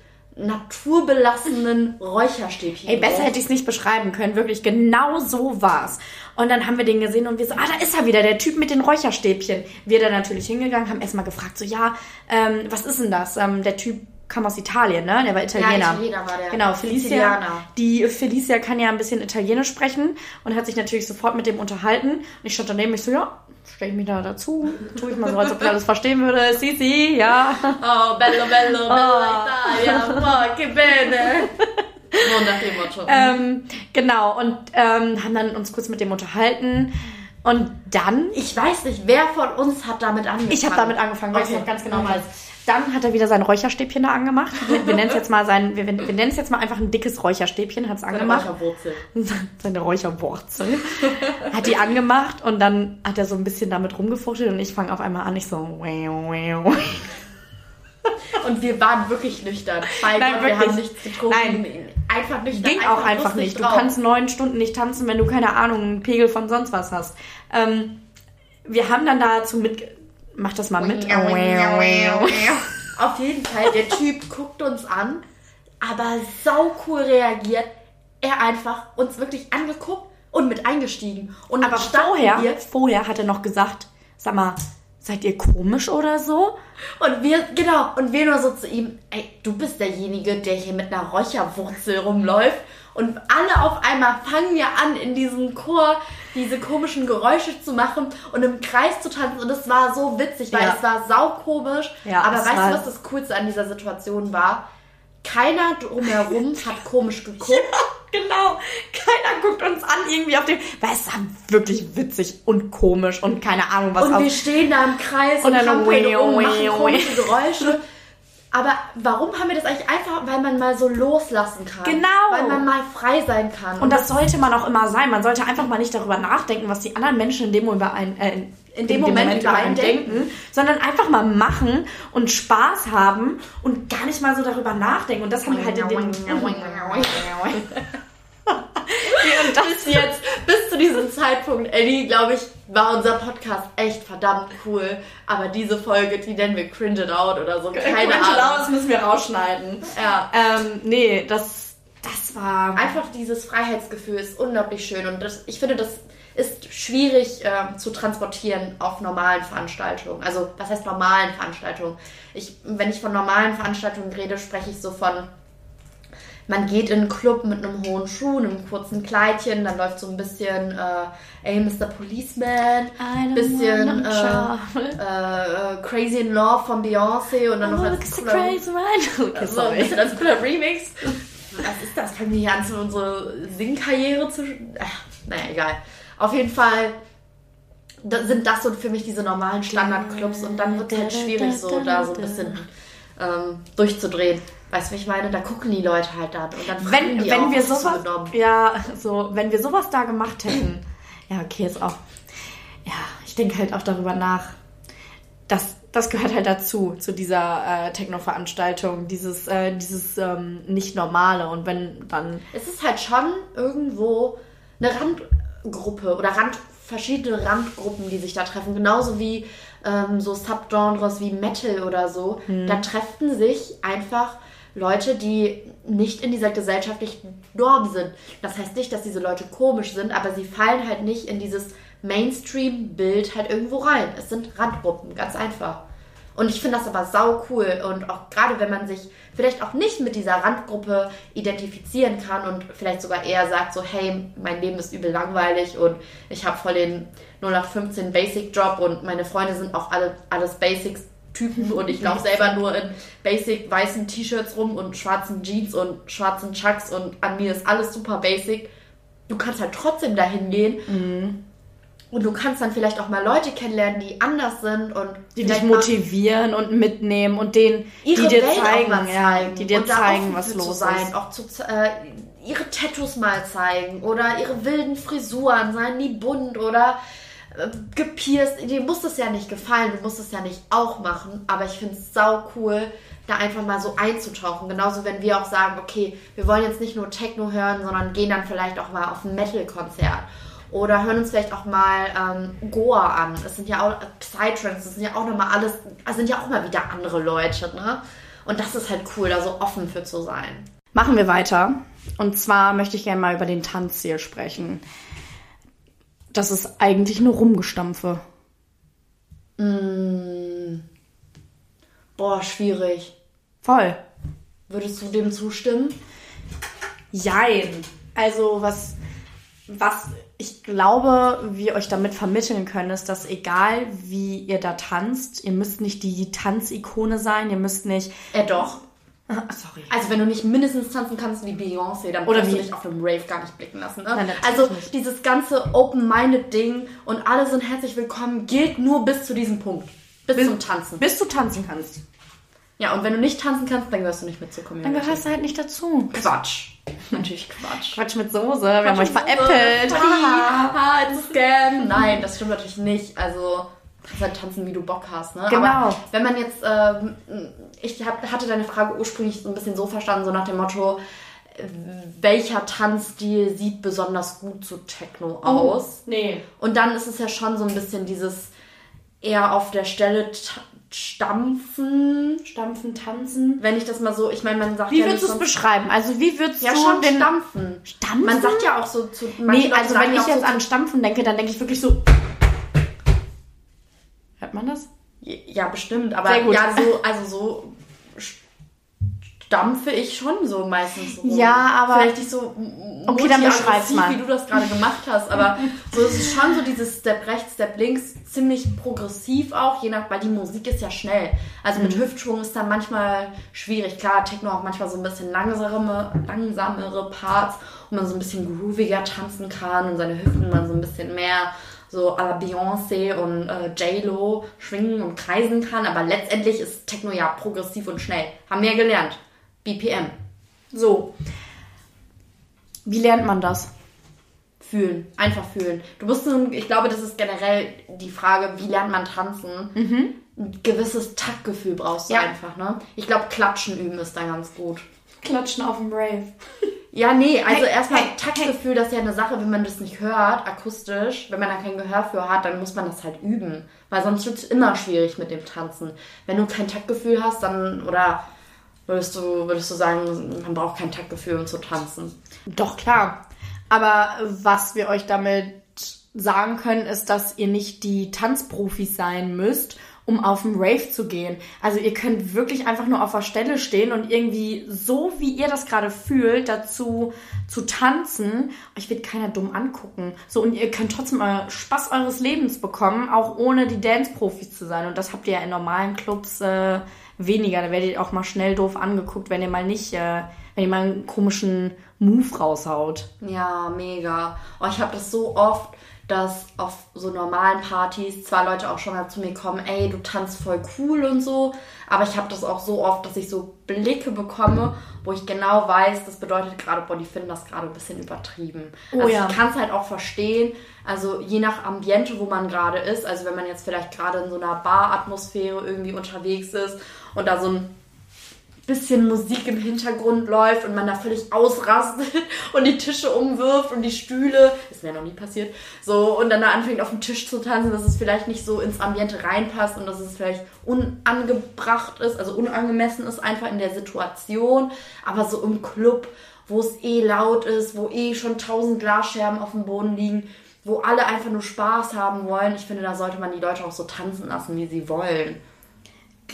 naturbelassenen Räucherstäbchen. Ey, besser hätte ich es nicht beschreiben können. Wirklich, genau so war's. Und dann haben wir den gesehen und wir so, ah, da ist er wieder, der Typ mit den Räucherstäbchen. Wir dann natürlich hingegangen, haben erstmal gefragt, so, ja, ähm, was ist denn das? Ähm, der Typ kam aus Italien, ne? Der war Italiener. Ja, Italiener war der. Genau, Felicia. Sizilianer. Die Felicia kann ja ein bisschen Italienisch sprechen und hat sich natürlich sofort mit dem unterhalten. Und ich stand daneben, ich so, ja, stelle ich mich da dazu, tue ich mal so, als ob ich alles verstehen würde. Si, si, ja. Oh, bello, bello, Ah. bella Italia, oh, che bene. So nach dem Motto. Ähm, genau, und ähm, haben dann uns kurz mit dem unterhalten. Und dann ich weiß nicht, wer von uns hat damit angefangen. Ich habe damit angefangen, weil ich Okay. noch ganz genau weiß. Dann hat er wieder sein Räucherstäbchen da angemacht. Wir, wir nennen es jetzt mal sein, wir, wir nennen es jetzt mal einfach ein dickes Räucherstäbchen, hat es Seine angemacht. Räucherwurzel. Seine Räucherwurzel. Hat die angemacht und dann hat er so ein bisschen damit rumgefuchtelt und ich fange auf einmal an, ich so, wow, wow. Und wir waren wirklich nüchtern. Bei Nein, Gott, wir wirklich. haben nichts getrunken. Einfach nüchtern. Ging auch einfach nicht. Du drauf. kannst neun Stunden nicht tanzen, wenn du keine Ahnung, einen Pegel von sonst was hast. Ähm, wir haben dann dazu mit, mach das mal mit. Auf jeden Fall, der Typ guckt uns an, aber sau cool reagiert. Er einfach uns wirklich angeguckt und mit eingestiegen. Und Aber vorher, wir vorher hat er noch gesagt, sag mal, seid ihr komisch oder so? Und wir, genau, und wir nur so zu ihm, ey, du bist derjenige, der hier mit einer Räucherwurzel rumläuft. Und alle auf einmal fangen wir an, in diesem Chor diese komischen Geräusche zu machen und im Kreis zu tanzen. Und es war so witzig, weil Ja. es war saukomisch. Ja, Aber weißt du, was das Coolste an dieser Situation war? Keiner drumherum hat komisch geguckt. Genau, keiner guckt uns an irgendwie auf dem, weil es war wirklich witzig und komisch und keine Ahnung was Und wir stehen da im Kreis Und und, dann weh, weh, machen weh. komische Geräusche. Aber warum haben wir das eigentlich einfach? Weil man mal so loslassen kann. Genau. Weil man mal frei sein kann. Und das sollte man auch immer sein. Man sollte einfach mal nicht darüber nachdenken, was die anderen Menschen in dem, über ein, äh, in dem Moment, über einen denken, sondern einfach mal machen und Spaß haben und gar nicht mal so darüber nachdenken. Und das haben wir halt in dem... und das jetzt, bis diesem Zeitpunkt, Ellie, glaube ich, war unser Podcast echt verdammt cool. Aber diese Folge, die nennen wir Cringe It Out oder so. Keine Cringe Ahnung. Out, das müssen wir rausschneiden. Ja. Ähm, nee, das, das war... Einfach dieses Freiheitsgefühl ist unglaublich schön. Und das, ich finde, das ist schwierig ähm, zu transportieren auf normalen Veranstaltungen. Also, was heißt normalen Veranstaltungen? Ich, wenn ich von normalen Veranstaltungen rede, spreche ich so von, man geht in einen Club mit einem hohen Schuh, einem kurzen Kleidchen, dann läuft so ein bisschen, äh, ey, Mr. Policeman, don't bisschen äh, äh, Crazy in Love von Beyoncé und dann noch Oh, als it's a cooler- crazy one. Okay, so ein bisschen als cooler Remix. Was ist das? Fangen wir hier an, zu unsere Singkarriere zu. Ach, naja, egal. Auf jeden Fall sind das so für mich diese normalen Standardclubs und dann wird es halt schwierig, so da so ein bisschen ähm, durchzudrehen. Weißt du, wie ich meine? Da gucken die Leute halt dann und dann fragen wenn, die wenn auch, wir sowas, ja, so, wenn wir sowas da gemacht hätten, ja, okay, ist auch, ja, ich denke halt auch darüber nach, das, das gehört halt dazu, zu dieser äh, Techno-Veranstaltung, dieses, äh, dieses ähm, nicht normale und wenn dann, Es ist halt schon irgendwo eine Randgruppe oder Rand, verschiedene Randgruppen, die sich da treffen. Genauso wie ähm, so Subgenres wie Metal oder so. Da treffen sich einfach Leute, die nicht in dieser gesellschaftlichen Norm sind. Das heißt nicht, dass diese Leute komisch sind, aber sie fallen halt nicht in dieses Mainstream-Bild halt irgendwo rein. Es sind Randgruppen, ganz einfach. Und ich finde das aber sau cool und auch gerade wenn man sich vielleicht auch nicht mit dieser Randgruppe identifizieren kann und vielleicht sogar eher sagt so, hey, mein Leben ist übel langweilig und ich habe voll den 0815 Basic Job und meine Freunde sind auch alle alles Basics Typen und ich laufe selber nur in basic weißen T-Shirts rum und schwarzen Jeans und schwarzen Chucks und an mir ist alles super basic. Du kannst halt trotzdem dahin gehen. Mhm. Und du kannst dann vielleicht auch mal Leute kennenlernen, die anders sind und die dich motivieren und mitnehmen und denen ihre die dir Welt zeigen, zeigen, ja, die dir zeigen, was los sein, ist. Auch zu, äh, ihre Tattoos mal zeigen oder ihre wilden Frisuren, seien die bunt oder gepierst. Dir muss das ja nicht gefallen, du musst es ja nicht auch machen, aber ich finde es sau cool, da einfach mal so einzutauchen. Genauso, wenn wir auch sagen, okay, wir wollen jetzt nicht nur Techno hören, sondern gehen dann vielleicht auch mal auf ein Metal-Konzert. Oder hören uns vielleicht auch mal ähm, Goa an. Es sind ja auch Psytrance, das sind ja auch nochmal alles, das sind ja auch mal wieder andere Leute, ne? Und das ist halt cool, da so offen für zu sein. Machen wir weiter. Und zwar möchte ich gerne mal über den Tanzstil sprechen das ist eigentlich nur Rumgestampfe. Mm. Boah, schwierig. Voll. Würdest du dem zustimmen? Jein. Also was, was ich glaube, wir euch damit vermitteln können, ist, dass egal wie ihr da tanzt, ihr müsst nicht die Tanzikone sein, ihr müsst nicht. Äh, doch. Sorry. Also wenn du nicht mindestens tanzen kannst wie Beyoncé, dann Oder kannst du dich auf einem Rave gar nicht blicken lassen. Ne? Nein, also dieses ganze open-minded Ding und alle sind herzlich willkommen gilt nur bis zu diesem Punkt. Bis, bis zum Tanzen. Bis du tanzen kannst. Ja, und wenn du nicht tanzen kannst, dann gehörst du nicht mit zur Community. Dann gehörst du halt nicht dazu. Quatsch. Natürlich Quatsch. Quatsch mit Soße. Wir haben euch veräppelt. Haha, it's a scam. Nein, das stimmt natürlich nicht. Also kannst halt tanzen, wie du Bock hast. Ne? Genau. Aber wenn man jetzt, ähm, ich hab, hatte deine Frage ursprünglich so ein bisschen so verstanden, so nach dem Motto, welcher Tanzstil sieht besonders gut zu Techno oh, aus? Oh, nee. Und dann ist es ja schon so ein bisschen dieses eher auf der Stelle stampfen. Stampfen, tanzen. Wenn ich das mal so, ich meine, man sagt wie ja. Wie würdest du es beschreiben? Also wie würdest ja, du schon den stampfen? Stampfen? Man sagt ja auch so zu. Nee, also wenn ich jetzt so an Stampfen denke, dann denke ich wirklich so. Hört man das? Ja, bestimmt. Aber ja, so, also so stampfe ich schon so meistens rum. Ja, aber. Vielleicht nicht so okay, dann beschreib's mal. wie du das gerade gemacht hast. Aber so ist es schon so dieses Step rechts, Step links, ziemlich progressiv auch, je nach, weil die Musik ist ja schnell. Also mit mhm. Hüftschwung ist dann manchmal schwierig. Klar, Techno auch manchmal so ein bisschen langsamere, langsamere Parts, wo man so ein bisschen grooviger tanzen kann und seine Hüften man so ein bisschen mehr so à la Beyoncé und äh, J-Lo schwingen und kreisen kann. Aber letztendlich ist Techno ja progressiv und schnell. Haben wir ja gelernt. BPM. So. Wie lernt man das? Fühlen. Einfach fühlen. Du musst ich glaube, das ist generell die Frage, wie lernt man tanzen? Mhm. Ein gewisses Taktgefühl brauchst du ja. einfach, ne? Ich glaube, Klatschen üben ist da ganz gut. Klatschen auf dem Rave. Ja, nee, also hey, erstmal hey, Taktgefühl, das ist ja eine Sache, wenn man das nicht hört, akustisch, wenn man da kein Gehör für hat, dann muss man das halt üben. Weil sonst wird es immer schwierig mit dem Tanzen. Wenn du kein Taktgefühl hast, dann, oder würdest du, würdest du sagen, man braucht kein Taktgefühl, um zu tanzen? Doch, klar. Aber was wir euch damit sagen können, ist, dass ihr nicht die Tanzprofis sein müsst um auf den Rave zu gehen. Also ihr könnt wirklich einfach nur auf der Stelle stehen und irgendwie so, wie ihr das gerade fühlt, dazu zu tanzen. Euch wird keiner dumm angucken. So, und ihr könnt trotzdem Spaß eures Lebens bekommen, auch ohne die Dance-Profis zu sein. Und das habt ihr ja in normalen Clubs äh, weniger. Da werdet ihr auch mal schnell doof angeguckt, wenn ihr mal nicht, äh, wenn ihr mal einen komischen Move raushaut. Ja, mega. Oh, ich habe das so oft dass auf so normalen Partys zwar Leute auch schon mal zu mir kommen, ey, du tanzt voll cool und so, aber ich habe das auch so oft, dass ich so Blicke bekomme, wo ich genau weiß, das bedeutet gerade, boah, die finden das gerade ein bisschen übertrieben. Oh, also ja. ich kann es halt auch verstehen, also je nach Ambiente, wo man gerade ist, also wenn man jetzt vielleicht gerade in so einer Bar-Atmosphäre irgendwie unterwegs ist und da so ein bisschen Musik im Hintergrund läuft und man da völlig ausrastet und die Tische umwirft und die Stühle, ist mir noch nie passiert, so und dann da anfängt auf dem Tisch zu tanzen, dass es vielleicht nicht so ins Ambiente reinpasst und dass es vielleicht unangebracht ist, also unangemessen ist einfach in der Situation, aber so im Club, wo es eh laut ist, wo eh schon tausend Glasscherben auf dem Boden liegen, wo alle einfach nur Spaß haben wollen. Ich finde, da sollte man die Leute auch so tanzen lassen, wie sie wollen.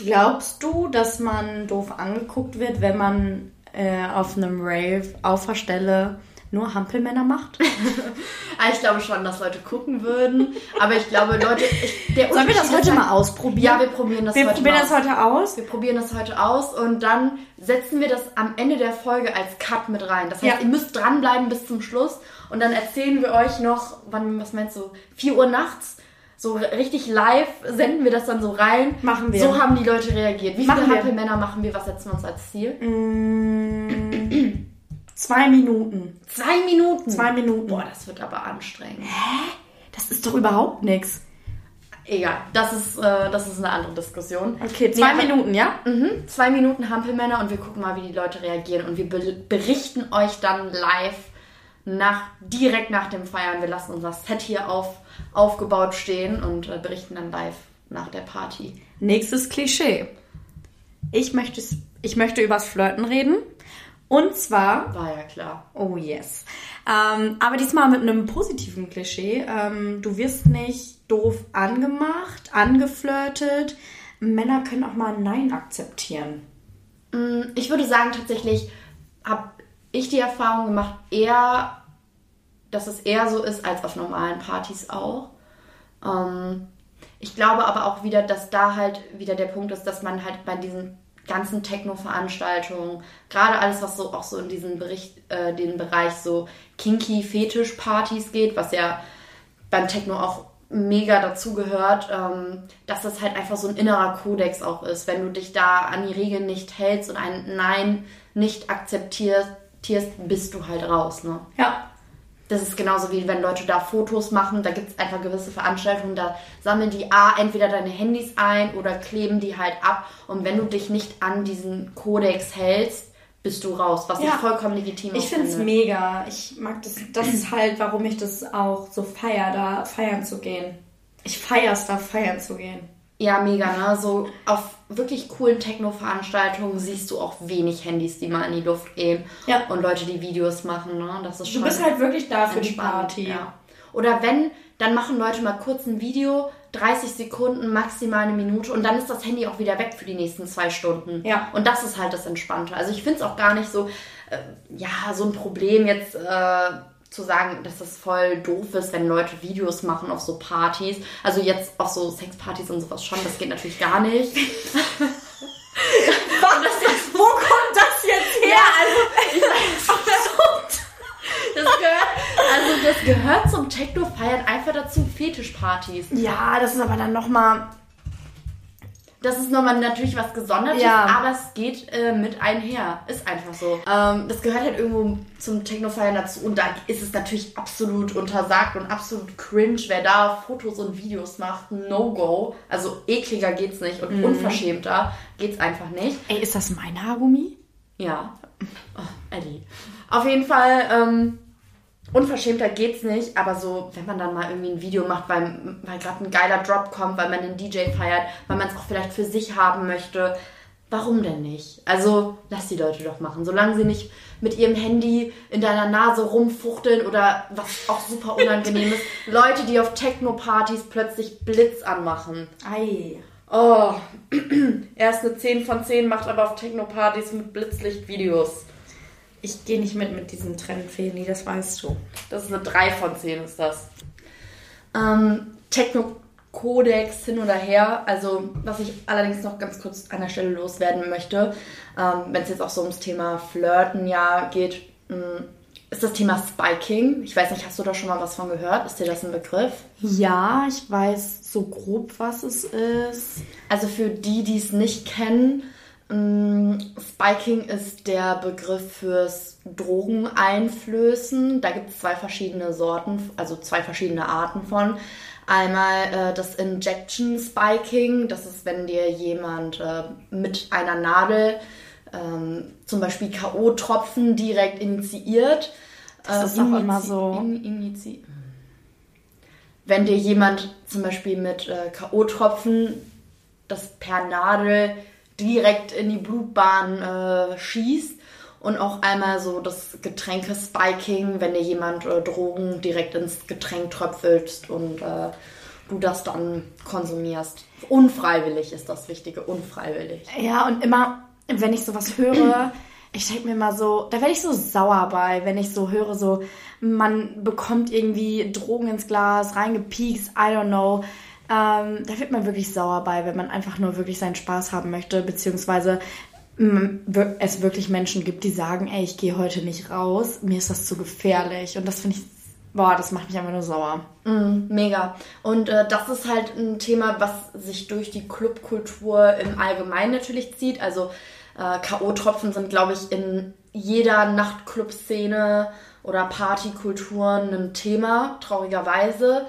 Glaubst du, dass man doof angeguckt wird, wenn man äh, auf einem Rave auf der Stelle nur Hampelmänner macht? Ah, ich glaube schon, dass Leute gucken würden. Aber ich glaube, Leute. Ich, der Sollen wir das heute mal halt- ausprobieren? Ja, wir probieren das Wir heute probieren mal das aus. heute aus. Wir probieren das heute aus und dann setzen wir das am Ende der Folge als Cut mit rein. Das heißt, Ja. ihr müsst dranbleiben bis zum Schluss und dann erzählen wir euch noch, wann, was meinst du, 4 Uhr nachts, so richtig live senden wir das dann so rein. Machen wir. So haben die Leute reagiert. Wie Machen viele. Hampelmänner machen wir? Was setzen wir uns als Ziel? Mm, zwei Minuten. Zwei Minuten. Zwei Minuten. Boah, das wird aber anstrengend. Das ist doch überhaupt nichts. Egal, das ist, äh, das ist eine andere Diskussion. Okay, zwei Nee, Minuten, ja? Mhm, zwei Minuten Hampelmänner und wir gucken mal, wie die Leute reagieren. Und wir be- berichten euch dann live nach, direkt nach dem Feiern. Wir lassen unser Set hier auf, aufgebaut stehen und äh, berichten dann live nach der Party. Nächstes Klischee. Ich möchte, ich möchte übers Flirten reden. Und zwar War ja klar. Oh yes. Ähm, aber diesmal mit einem positiven Klischee. Ähm, du wirst nicht doof angemacht, angeflirtet. Männer können auch mal ein Nein akzeptieren. Mm, Ich würde sagen, tatsächlich habe ich die Erfahrung gemacht, eher, dass es eher so ist als auf normalen Partys auch. Ähm, ich glaube aber auch wieder, dass da halt wieder der Punkt ist, dass man halt bei diesen ganzen Techno-Veranstaltungen, gerade alles, was so auch so in diesen Bericht, äh, den Bereich so kinky Fetisch-Partys geht, was ja beim Techno auch mega dazugehört, ähm, dass das halt einfach so ein innerer Kodex auch ist. Wenn du dich da an die Regeln nicht hältst und ein Nein nicht akzeptierst, bist du halt raus. Ne? Ja. Das ist genauso wie wenn Leute da Fotos machen, da gibt es einfach gewisse Veranstaltungen, da sammeln die A entweder deine Handys ein oder kleben die halt ab. Und wenn du dich nicht an diesen Kodex hältst, bist du raus, was ich Ja. vollkommen legitim Ich auch finde es mega. Ich mag das. Das ist halt, warum ich das auch so feier, da feiern zu gehen. Ich feier's, da feiern zu gehen. Ja, mega, ne? So auf wirklich coolen Techno-Veranstaltungen siehst du auch wenig Handys, die mal in die Luft gehen. Ja. Und Leute, die Videos machen, ne? Das ist Du schon bist halt wirklich da für die Party. Ja. Oder wenn, dann machen Leute mal kurz ein Video, 30 Sekunden, maximal eine Minute und dann ist das Handy auch wieder weg für die nächsten zwei Stunden. Ja. Und das ist halt das Entspannte. Also ich finde es auch gar nicht so, äh, ja, so ein Problem jetzt äh, zu sagen, dass das voll doof ist, wenn Leute Videos machen auf so Partys. Also jetzt auf so Sexpartys und sowas schon, das geht natürlich gar nicht. Wo kommt das jetzt her? Das gehört, also das gehört zum Techno-Feiern einfach dazu, Fetischpartys. Ja, das ist aber dann nochmal. Das ist nochmal natürlich was Gesondertes, Ja. aber es geht äh, mit einher. Ist einfach so. Ähm, das gehört halt irgendwo zum Techno-Feiern dazu und da ist es natürlich absolut untersagt und absolut cringe, wer da Fotos und Videos macht. No-go. Also ekliger geht's nicht und unverschämter geht's einfach nicht. Ey, ist das mein Haargummi? Ja. Oh, Eddie. Auf jeden Fall, ähm, unverschämter geht's nicht, aber so, wenn man dann mal irgendwie ein Video macht, weil, weil gerade ein geiler Drop kommt, weil man den DJ feiert, weil man es auch vielleicht für sich haben möchte, warum denn nicht? Also, lass die Leute doch machen, solange sie nicht mit ihrem Handy in deiner Nase rumfuchteln oder was auch super unangenehm ist, Leute, die auf Techno-Partys plötzlich Blitz anmachen. Ei. Oh, er ist eine 10 von 10, macht aber auf Techno-Partys mit Blitzlicht-Videos. Ich gehe nicht mit mit diesem Trend, Feli, das weißt du. Das ist eine 3 von 10, ist das. Ähm, Techno-Kodex hin oder her. Also, was ich allerdings noch ganz kurz an der Stelle loswerden möchte, ähm, wenn es jetzt auch so ums Thema Flirten ja geht, mh, ist das Thema Spiking. Ich weiß nicht, hast du da schon mal was von gehört? Ist dir das ein Begriff? Ja, ich weiß so grob, was es ist. Also für die, die es nicht kennen, Spiking ist der Begriff fürs Drogeneinflößen. Da gibt es zwei verschiedene Sorten, also zwei verschiedene Arten von. Einmal äh, das Injection Spiking, das ist, wenn dir jemand äh, mit einer Nadel ähm, zum Beispiel K.O.-Tropfen direkt initiiert. Das ist Äh, auch immer so. In, wenn dir jemand zum Beispiel mit äh, K.O.-Tropfen das per Nadel direkt in die Blutbahn äh, schießt und auch einmal so das Getränke-Spiking, wenn dir jemand äh, Drogen direkt ins Getränk tröpfelst und äh, du das dann konsumierst. Unfreiwillig ist das Wichtige, unfreiwillig. Ja, und immer, wenn ich sowas höre, ich denke mir mal so, da werde ich so sauer bei, wenn ich so höre, so, man bekommt irgendwie Drogen ins Glas, reingepiekst, I don't know. Ähm, da wird man wirklich sauer bei, wenn man einfach nur wirklich seinen Spaß haben möchte, beziehungsweise es wirklich Menschen gibt, die sagen, ey, ich gehe heute nicht raus, mir ist das zu gefährlich. Und das finde ich, boah, das macht mich einfach nur sauer. Mm, mega. Und äh, das ist halt ein Thema, was sich durch die Clubkultur im Allgemeinen natürlich zieht. Also äh, K.O.-Tropfen sind, glaube ich, in jeder Nachtclub-Szene oder Partykultur ein Thema, traurigerweise.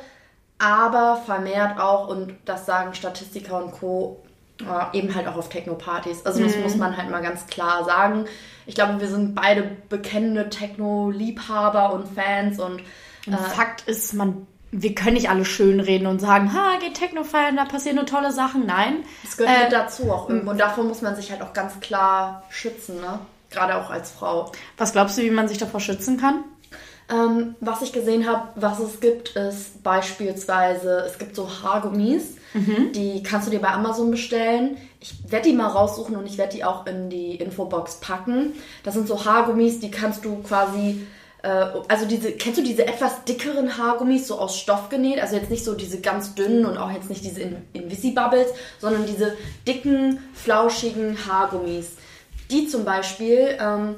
Aber vermehrt auch, und das sagen Statistiker und Co., äh, eben halt auch auf Techno-Partys. Also das mhm. muss man halt mal ganz klar sagen. Ich glaube, wir sind beide bekennende Techno-Liebhaber und Fans und äh, Fakt ist, man wir können nicht alle schön reden und sagen, ha, geht Techno feiern, da passieren nur tolle Sachen. Nein. Das gehört äh, mit dazu auch irgendwo. Und davor muss man sich halt auch ganz klar schützen, ne? Gerade auch als Frau. Was glaubst du, wie man sich davor schützen kann? Ähm, was ich gesehen habe, was es gibt, ist beispielsweise, es gibt so Haargummis, mhm. die kannst du dir bei Amazon bestellen. Ich werde die mal raussuchen und ich werde die auch in die Infobox packen. Das sind so Haargummis, die kannst du quasi äh, also diese, kennst du diese etwas dickeren Haargummis, so aus Stoff genäht? Also jetzt nicht so diese ganz dünnen und auch jetzt nicht diese In Invisibubbles, sondern diese dicken, flauschigen Haargummis. Die zum Beispiel, ähm,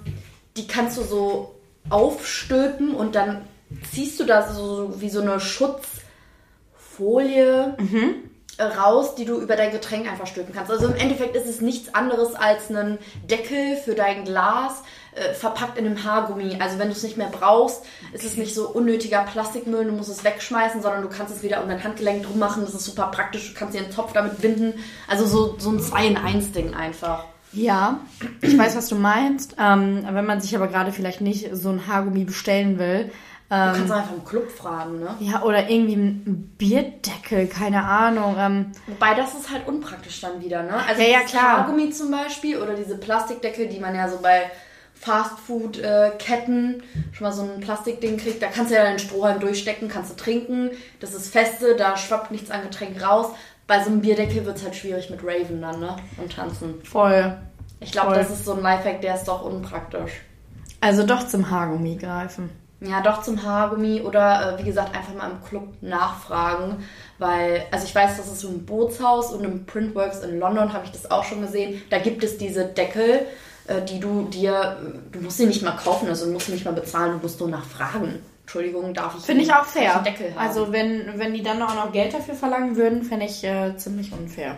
die kannst du so aufstülpen und dann ziehst du da so wie so eine Schutzfolie mhm. raus, die du über dein Getränk einfach stülpen kannst. Also im Endeffekt ist es nichts anderes als ein Deckel für dein Glas, äh, verpackt in einem Haargummi. Also wenn du es nicht mehr brauchst, ist es nicht so unnötiger Plastikmüll, du musst es wegschmeißen, sondern du kannst es wieder um dein Handgelenk drum machen. Das ist super praktisch, du kannst dir einen Topf damit binden. Also so, so ein 2 in 1 Ding einfach. Ja, ich weiß, was du meinst. Ähm, wenn man sich aber gerade vielleicht nicht so ein Haargummi bestellen will. Ähm, du kannst einfach im Club fragen, ne? Ja, oder irgendwie ein Bierdeckel, keine Ahnung. Ähm, Wobei das ist halt unpraktisch dann wieder, ne? Also ja, ja, klar. Haargummi zum Beispiel oder diese Plastikdeckel, die man ja so bei Fastfood-Ketten schon mal so ein Plastikding kriegt. Da kannst du ja deinen Strohhalm durchstecken, kannst du trinken. Das ist feste, da schwappt nichts an Getränk raus. Bei so einem Bierdeckel wird es halt schwierig mit Raven dann, ne? Und tanzen. Voll. Ich glaube, das ist so ein Lifehack, der ist doch unpraktisch. Also doch zum Haargummi greifen. Ja, doch zum Haargummi oder äh, wie gesagt einfach mal im Club nachfragen, weil also ich weiß, das ist so ein Bootshaus und im Printworks in London habe ich das auch schon gesehen. Da gibt es diese Deckel äh, die du dir, du musst sie nicht mal kaufen, also du musst sie nicht mal bezahlen, du musst nur nachfragen. Entschuldigung, darf ich Finde ich auch fair. Deckel haben? Also wenn, wenn die dann auch noch Geld dafür verlangen würden, fände ich äh, ziemlich unfair.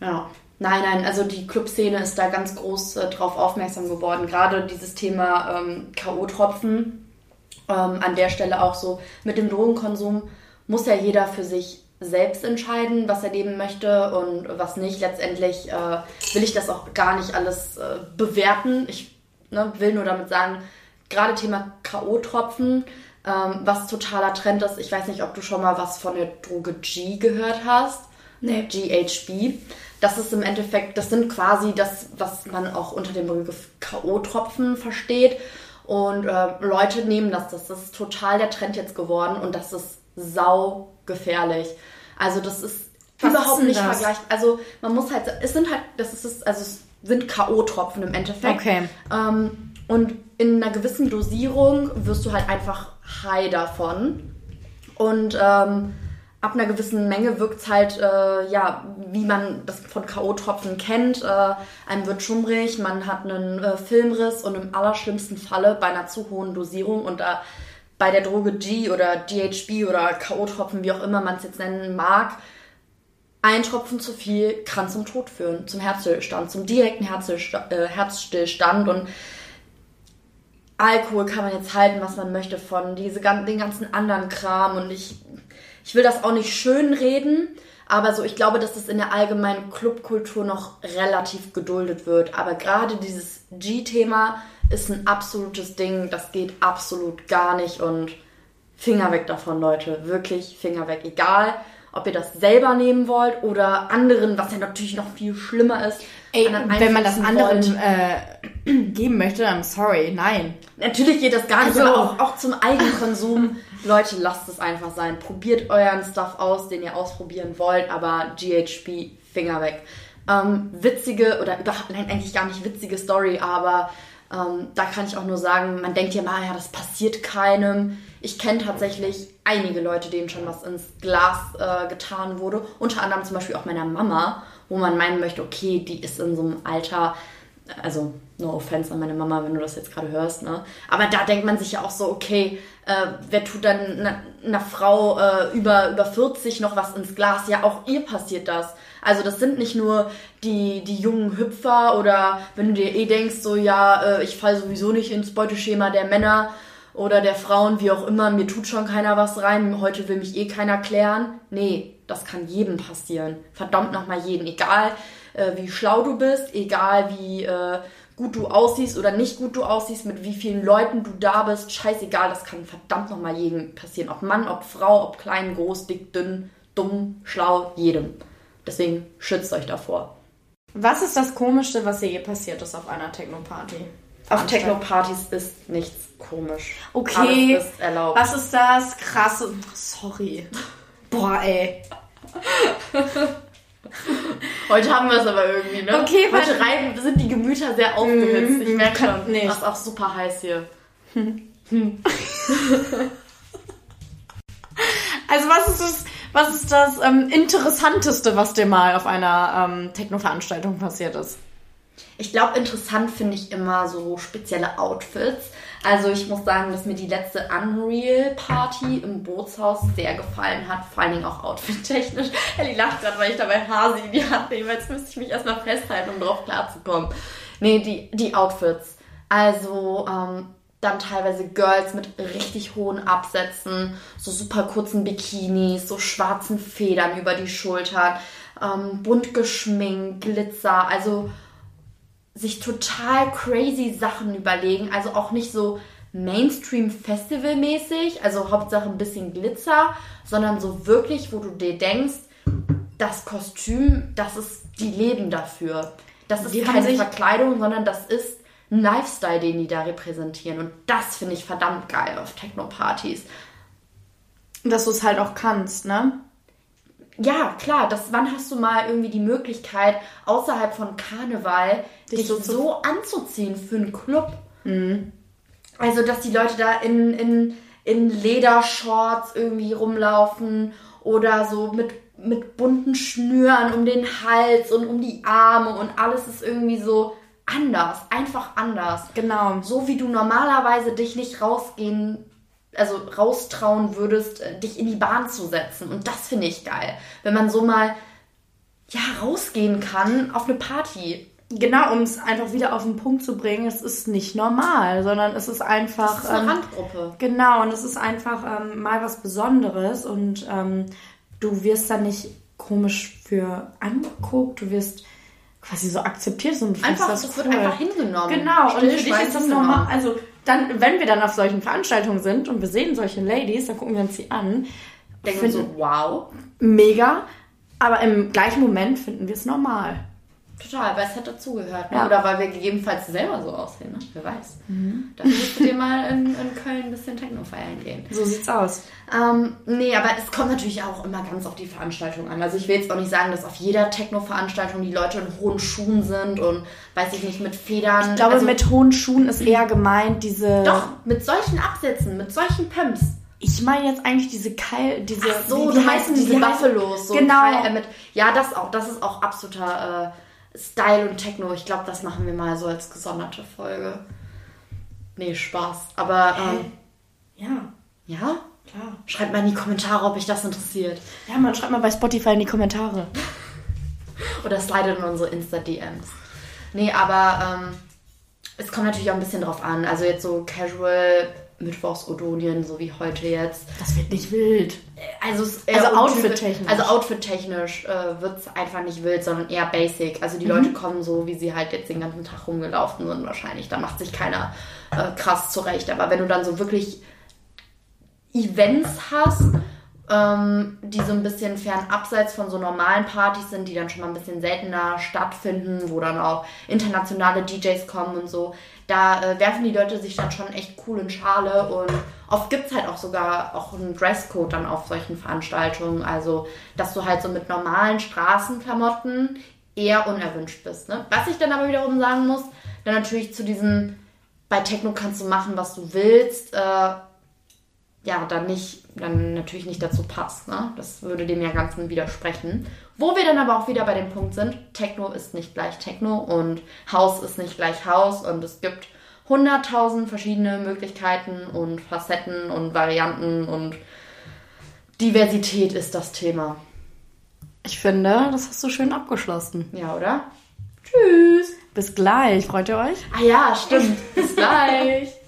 Ja. Nein, nein, also die Clubszene ist da ganz groß äh, drauf aufmerksam geworden. Gerade dieses Thema ähm, K.O.-Tropfen. Ähm, an der Stelle auch so mit dem Drogenkonsum muss ja jeder für sich selbst entscheiden, was er leben möchte und was nicht. Letztendlich äh, will ich das auch gar nicht alles äh, bewerten. Ich ne, will nur damit sagen, gerade Thema K.O.-Tropfen, ähm, was totaler Trend ist. Ich weiß nicht, ob du schon mal was von der Droge G gehört hast. Nee. GHB. Das ist im Endeffekt, das sind quasi das, was man auch unter dem Begriff K.O.-Tropfen versteht. Und äh, Leute nehmen das. Das ist total der Trend jetzt geworden und das ist sau gefährlich. Also das ist Was überhaupt ist nicht vergleichbar. Also man muss halt, es sind halt, das ist, also es sind K.O.-Tropfen im Endeffekt. Okay. Ähm, und in einer gewissen Dosierung wirst du halt einfach high davon. Und ähm, ab einer gewissen Menge wirkt es halt, äh, ja, wie man das von K.O.-Tropfen kennt. Äh, einem wird schummrig, man hat einen äh, Filmriss und im allerschlimmsten Falle bei einer zu hohen Dosierung und da bei der Droge G oder DHB oder K.O.-Tropfen, wie auch immer man es jetzt nennen mag, ein Tropfen zu viel kann zum Tod führen, zum Herzstillstand, zum direkten äh, Herzstillstand und Alkohol kann man jetzt halten, was man möchte von diese, den ganzen anderen Kram und ich, ich will das auch nicht schön reden, aber so, ich glaube, dass das in der allgemeinen Clubkultur noch relativ geduldet wird. Aber gerade dieses G-Thema ist ein absolutes Ding. Das geht absolut gar nicht. Und Finger weg davon, Leute. Wirklich Finger weg. Egal, ob ihr das selber nehmen wollt oder anderen, was ja natürlich noch viel schlimmer ist. Ey, wenn man das anderen äh, geben möchte, I'm sorry, nein. Natürlich geht das gar nicht, also, auch, auch zum Eigenkonsum. Leute, lasst es einfach sein. Probiert euren Stuff aus, den ihr ausprobieren wollt, aber GHB, Finger weg. Ähm, witzige, oder überhaupt, nein, eigentlich gar nicht witzige Story, aber ähm, da kann ich auch nur sagen, man denkt ja mal, ja, das passiert keinem. Ich kenne tatsächlich einige Leute, denen schon was ins Glas äh, getan wurde. Unter anderem zum Beispiel auch meiner Mama, wo man meinen möchte, okay, die ist in so einem Alter, also no offense an meine Mama, wenn du das jetzt gerade hörst, ne? Aber da denkt man sich ja auch so, okay, äh, wer tut dann einer, einer Frau äh, über, über 40 noch was ins Glas? Ja, auch ihr passiert das. Also das sind nicht nur die, die jungen Hüpfer oder wenn du dir eh denkst, so ja, äh, ich falle sowieso nicht ins Beuteschema der Männer oder der Frauen, wie auch immer, mir tut schon keiner was rein, heute will mich eh keiner klären. Nee, das kann jedem passieren. Verdammt nochmal jeden. Egal äh, wie schlau du bist, egal wie äh, gut du aussiehst oder nicht gut du aussiehst, mit wie vielen Leuten du da bist, scheißegal, das kann verdammt nochmal jedem passieren. Ob Mann, ob Frau, ob klein, groß, dick, dünn, dumm, schlau, jedem. Deswegen schützt euch davor. Was ist das Komischste, was dir je passiert ist auf einer Techno-Party? Auf Techno-Partys ist nichts komisch. Okay. Alles ist erlaubt. Was ist das krasse? Sorry. Boah, ey. Heute haben wir es aber irgendwie, ne? Okay, Heute reiben, sind die Gemüter sehr aufgehitzt. Ich merke schon, es ist auch super heiß hier. also was ist das, was ist das ähm, Interessanteste, was dir mal auf einer ähm, Techno-Veranstaltung passiert ist? Ich glaube, interessant finde ich immer so spezielle Outfits. Also ich muss sagen, dass mir die letzte Unreal-Party im Bootshaus sehr gefallen hat. Vor allen Dingen auch outfit-technisch. Ellie lacht gerade, weil ich dabei Hasi in die Hand nehme. Jetzt müsste ich mich erstmal festhalten, um drauf klarzukommen. Nee, die, die Outfits. Also ähm, dann teilweise Girls mit richtig hohen Absätzen, so super kurzen Bikinis, so schwarzen Federn über die Schultern, ähm, bunt geschminkt, Glitzer. Also sich total crazy Sachen überlegen. Also auch nicht so Mainstream-Festival-mäßig, also Hauptsache ein bisschen Glitzer, sondern so wirklich, wo du dir denkst, das Kostüm, das ist, die leben dafür. Das ist die keine Verkleidung, sondern das ist ein Lifestyle, den die da repräsentieren. Und das finde ich verdammt geil auf Techno-Partys. Dass du es halt auch kannst, ne? Ja, klar, das, wann hast du mal irgendwie die Möglichkeit, außerhalb von Karneval, dich, dich so, so, anzuziehen für einen Club? Mhm. Also, dass die Leute da in, in, in Ledershorts irgendwie rumlaufen oder so mit, mit bunten Schnüren um den Hals und um die Arme und alles ist irgendwie so anders, einfach anders. Genau. So wie du normalerweise dich nicht rausgehen also raustrauen würdest, äh, dich in die Bahn zu setzen. Und das finde ich geil. Wenn man so mal ja, rausgehen kann auf eine Party. Genau, um es einfach wieder auf den Punkt zu bringen, es ist nicht normal, sondern es ist einfach. Es ist eine ähm, Randgruppe. Genau, und es ist einfach ähm, mal was Besonderes und ähm, du wirst dann nicht komisch für angeguckt, du wirst quasi so akzeptiert und einfach, das cool. wird einfach hingenommen. Genau, und für dich ist das normal. Also dann, wenn wir dann auf solchen Veranstaltungen sind und wir sehen solche Ladies, dann gucken wir uns die an. Denken so, wow. Mega. Aber im gleichen Moment finden wir es normal. Total, weil es hat dazugehört. Ne? Ja. Oder weil wir gegebenenfalls selber so aussehen. Ne? Wer weiß. Mhm. Dann müsst ihr mal in, in, Köln ein bisschen Techno feiern gehen. So sieht's aus. Ähm, nee, aber es kommt natürlich auch immer ganz auf die Veranstaltung an. Also ich will jetzt auch nicht sagen, dass auf jeder Techno-Veranstaltung die Leute in hohen Schuhen sind und weiß ich nicht, mit Federn. Ich glaube, also, mit hohen Schuhen ist eher gemeint, diese. Doch, mit solchen Absätzen, mit solchen Pumps. Ich meine jetzt eigentlich diese Keil, diese. Ach so, die, die du meinst diese die Buffalos. So genau. Keil, äh, mit, ja, das auch. Das ist auch absoluter. Äh, Style und Techno. Ich glaube, das machen wir mal so als gesonderte Folge. Nee, Spaß. Aber ähm, ja. Ja? Klar. Schreibt mal in die Kommentare, ob euch das interessiert. Ja, man schreibt mal bei Spotify in die Kommentare. Oder slidet in unsere Insta-DMs. Nee, aber ähm, es kommt natürlich auch ein bisschen drauf an. Also jetzt so casual Mittwochsodonien, so wie heute jetzt. Das wird nicht wild. Also, also outfit-technisch. Also outfit-technisch äh, wird es einfach nicht wild, sondern eher basic. Also die mhm. Leute kommen so, wie sie halt jetzt den ganzen Tag rumgelaufen sind wahrscheinlich. Da macht sich keiner äh, krass zurecht. Aber wenn du dann so wirklich Events hast, ähm, die so ein bisschen fern abseits von so normalen Partys sind, die dann schon mal ein bisschen seltener stattfinden, wo dann auch internationale DJs kommen und so. Da äh, werfen die Leute sich dann schon echt cool in Schale und oft gibt es halt auch sogar auch einen Dresscode dann auf solchen Veranstaltungen. Also, dass du halt so mit normalen Straßenklamotten eher unerwünscht bist. Ne? Was ich dann aber wiederum sagen muss, dann natürlich zu diesem, bei Techno kannst du machen, was du willst, äh, ja, dann nicht, dann natürlich nicht dazu passt. Ne? Das würde dem ja Ganzen widersprechen. Wo wir dann aber auch wieder bei dem Punkt sind, Techno ist nicht gleich Techno und Haus ist nicht gleich Haus und es gibt hunderttausend verschiedene Möglichkeiten und Facetten und Varianten und Diversität ist das Thema. Ich finde, das hast du schön abgeschlossen. Ja, oder? Tschüss. Bis gleich. Freut ihr euch? Ah ja, stimmt. Bis gleich.